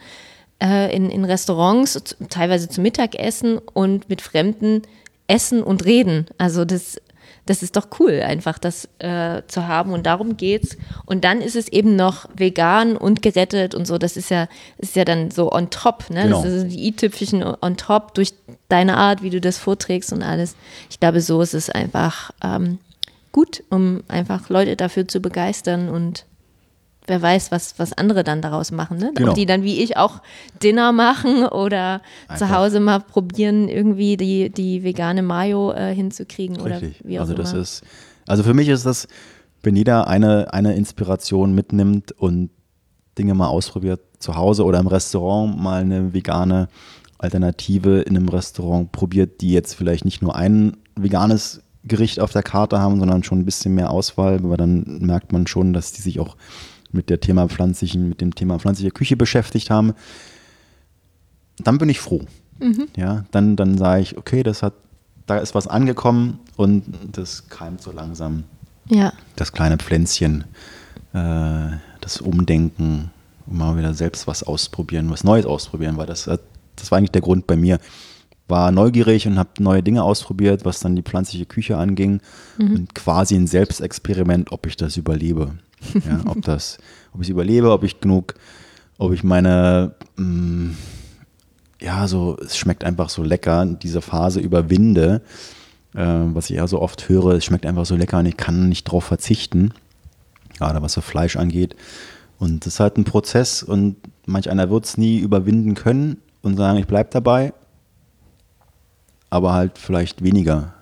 äh, in, in Restaurants, teilweise zum Mittagessen und mit Fremden essen und reden. Also das, das ist doch cool, einfach das äh, zu haben. Und darum geht's. Und dann ist es eben noch vegan und gerettet und so. Das ist ja, ist ja dann so on top, ne? Genau. Das ist die i-Tüpfelchen on top durch deine Art, wie du das vorträgst und alles. Ich glaube, so ist es einfach ähm, gut, um einfach Leute dafür zu begeistern und wer weiß, was, was andere dann daraus machen. Ne? Genau. Ob die dann wie ich auch Dinner machen oder Einfach. zu Hause mal probieren, irgendwie die, die vegane Mayo äh, hinzukriegen Richtig. oder wie auch also immer. Das ist, also für mich ist das, wenn jeder eine, eine Inspiration mitnimmt und Dinge mal ausprobiert, zu Hause oder im Restaurant mal eine vegane Alternative in einem Restaurant probiert, die jetzt vielleicht nicht nur ein veganes Gericht auf der Karte haben, sondern schon ein bisschen mehr Auswahl, aber dann merkt man schon, dass die sich auch mit der Thema pflanzlichen, mit dem Thema pflanzliche Küche beschäftigt haben, dann bin ich froh. Mhm. Ja, dann, dann sage ich, okay, das hat, da ist was angekommen und das keimt so langsam. Ja. Das kleine Pflänzchen, äh, das Umdenken, mal wieder selbst was ausprobieren, was Neues ausprobieren, weil das, das war eigentlich der Grund bei mir. War neugierig und habe neue Dinge ausprobiert, was dann die pflanzliche Küche anging mhm. und quasi ein Selbstexperiment, ob ich das überlebe. Ja, ob das, ob ich überlebe, ob ich genug, ob ich meine, mh, mm, ja, so, es schmeckt einfach so lecker, diese Phase überwinde, äh, was ich ja so oft höre, es schmeckt einfach so lecker und ich kann nicht drauf verzichten, gerade was so Fleisch angeht. Und das ist halt ein Prozess und manch einer wird es nie überwinden können und sagen, ich bleibe dabei, aber halt vielleicht weniger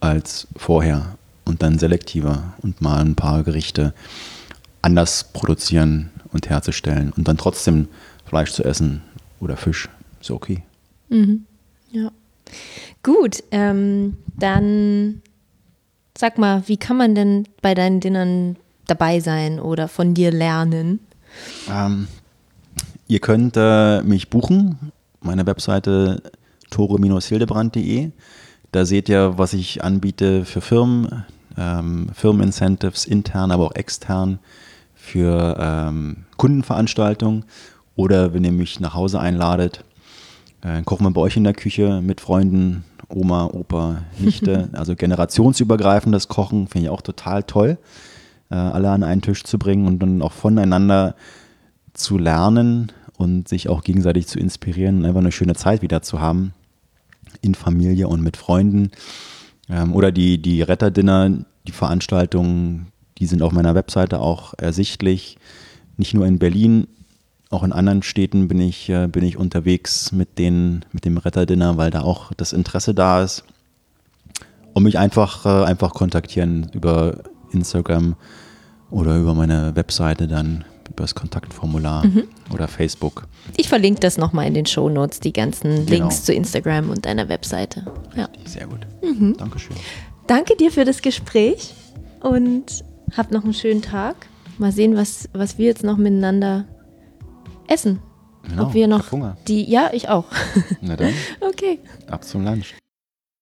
als vorher und dann selektiver und mal ein paar Gerichte anders produzieren und herzustellen und dann trotzdem Fleisch zu essen oder Fisch. Ist okay. Mhm. Ja. Gut, ähm, dann sag mal, wie kann man denn bei deinen Dinnern dabei sein oder von dir lernen? Ähm, ihr könnt äh, mich buchen, meine Webseite tore-hildebrand.de. Da seht ihr, was ich anbiete für Firmen, ähm, Firmenincentives intern, aber auch extern für ähm, Kundenveranstaltungen oder wenn ihr mich nach Hause einladet, äh, kochen wir bei euch in der Küche mit Freunden, Oma, Opa, Nichte, also generationsübergreifendes Kochen finde ich auch total toll, äh, alle an einen Tisch zu bringen und dann auch voneinander zu lernen und sich auch gegenseitig zu inspirieren und einfach eine schöne Zeit wieder zu haben in Familie und mit Freunden. Ähm, oder die, die Retterdinner, die Veranstaltungen, die sind auf meiner Webseite auch ersichtlich. Nicht nur in Berlin, auch in anderen Städten bin ich, äh, bin ich unterwegs mit, den, mit dem Retterdinner, weil da auch das Interesse da ist. Und mich einfach, äh, einfach kontaktieren über Instagram oder über meine Webseite dann über das Kontaktformular mhm. oder Facebook. Ich verlinke das nochmal in den Show Notes, die ganzen genau. Links zu Instagram und deiner Webseite. Ja. Sehr gut. Mhm. Dankeschön. Danke dir für das Gespräch und hab noch einen schönen Tag. Mal sehen, was, was wir jetzt noch miteinander essen. Genau, Ob wir noch Hunger. die. Ja, ich auch. Na dann. Okay. Ab zum Lunch.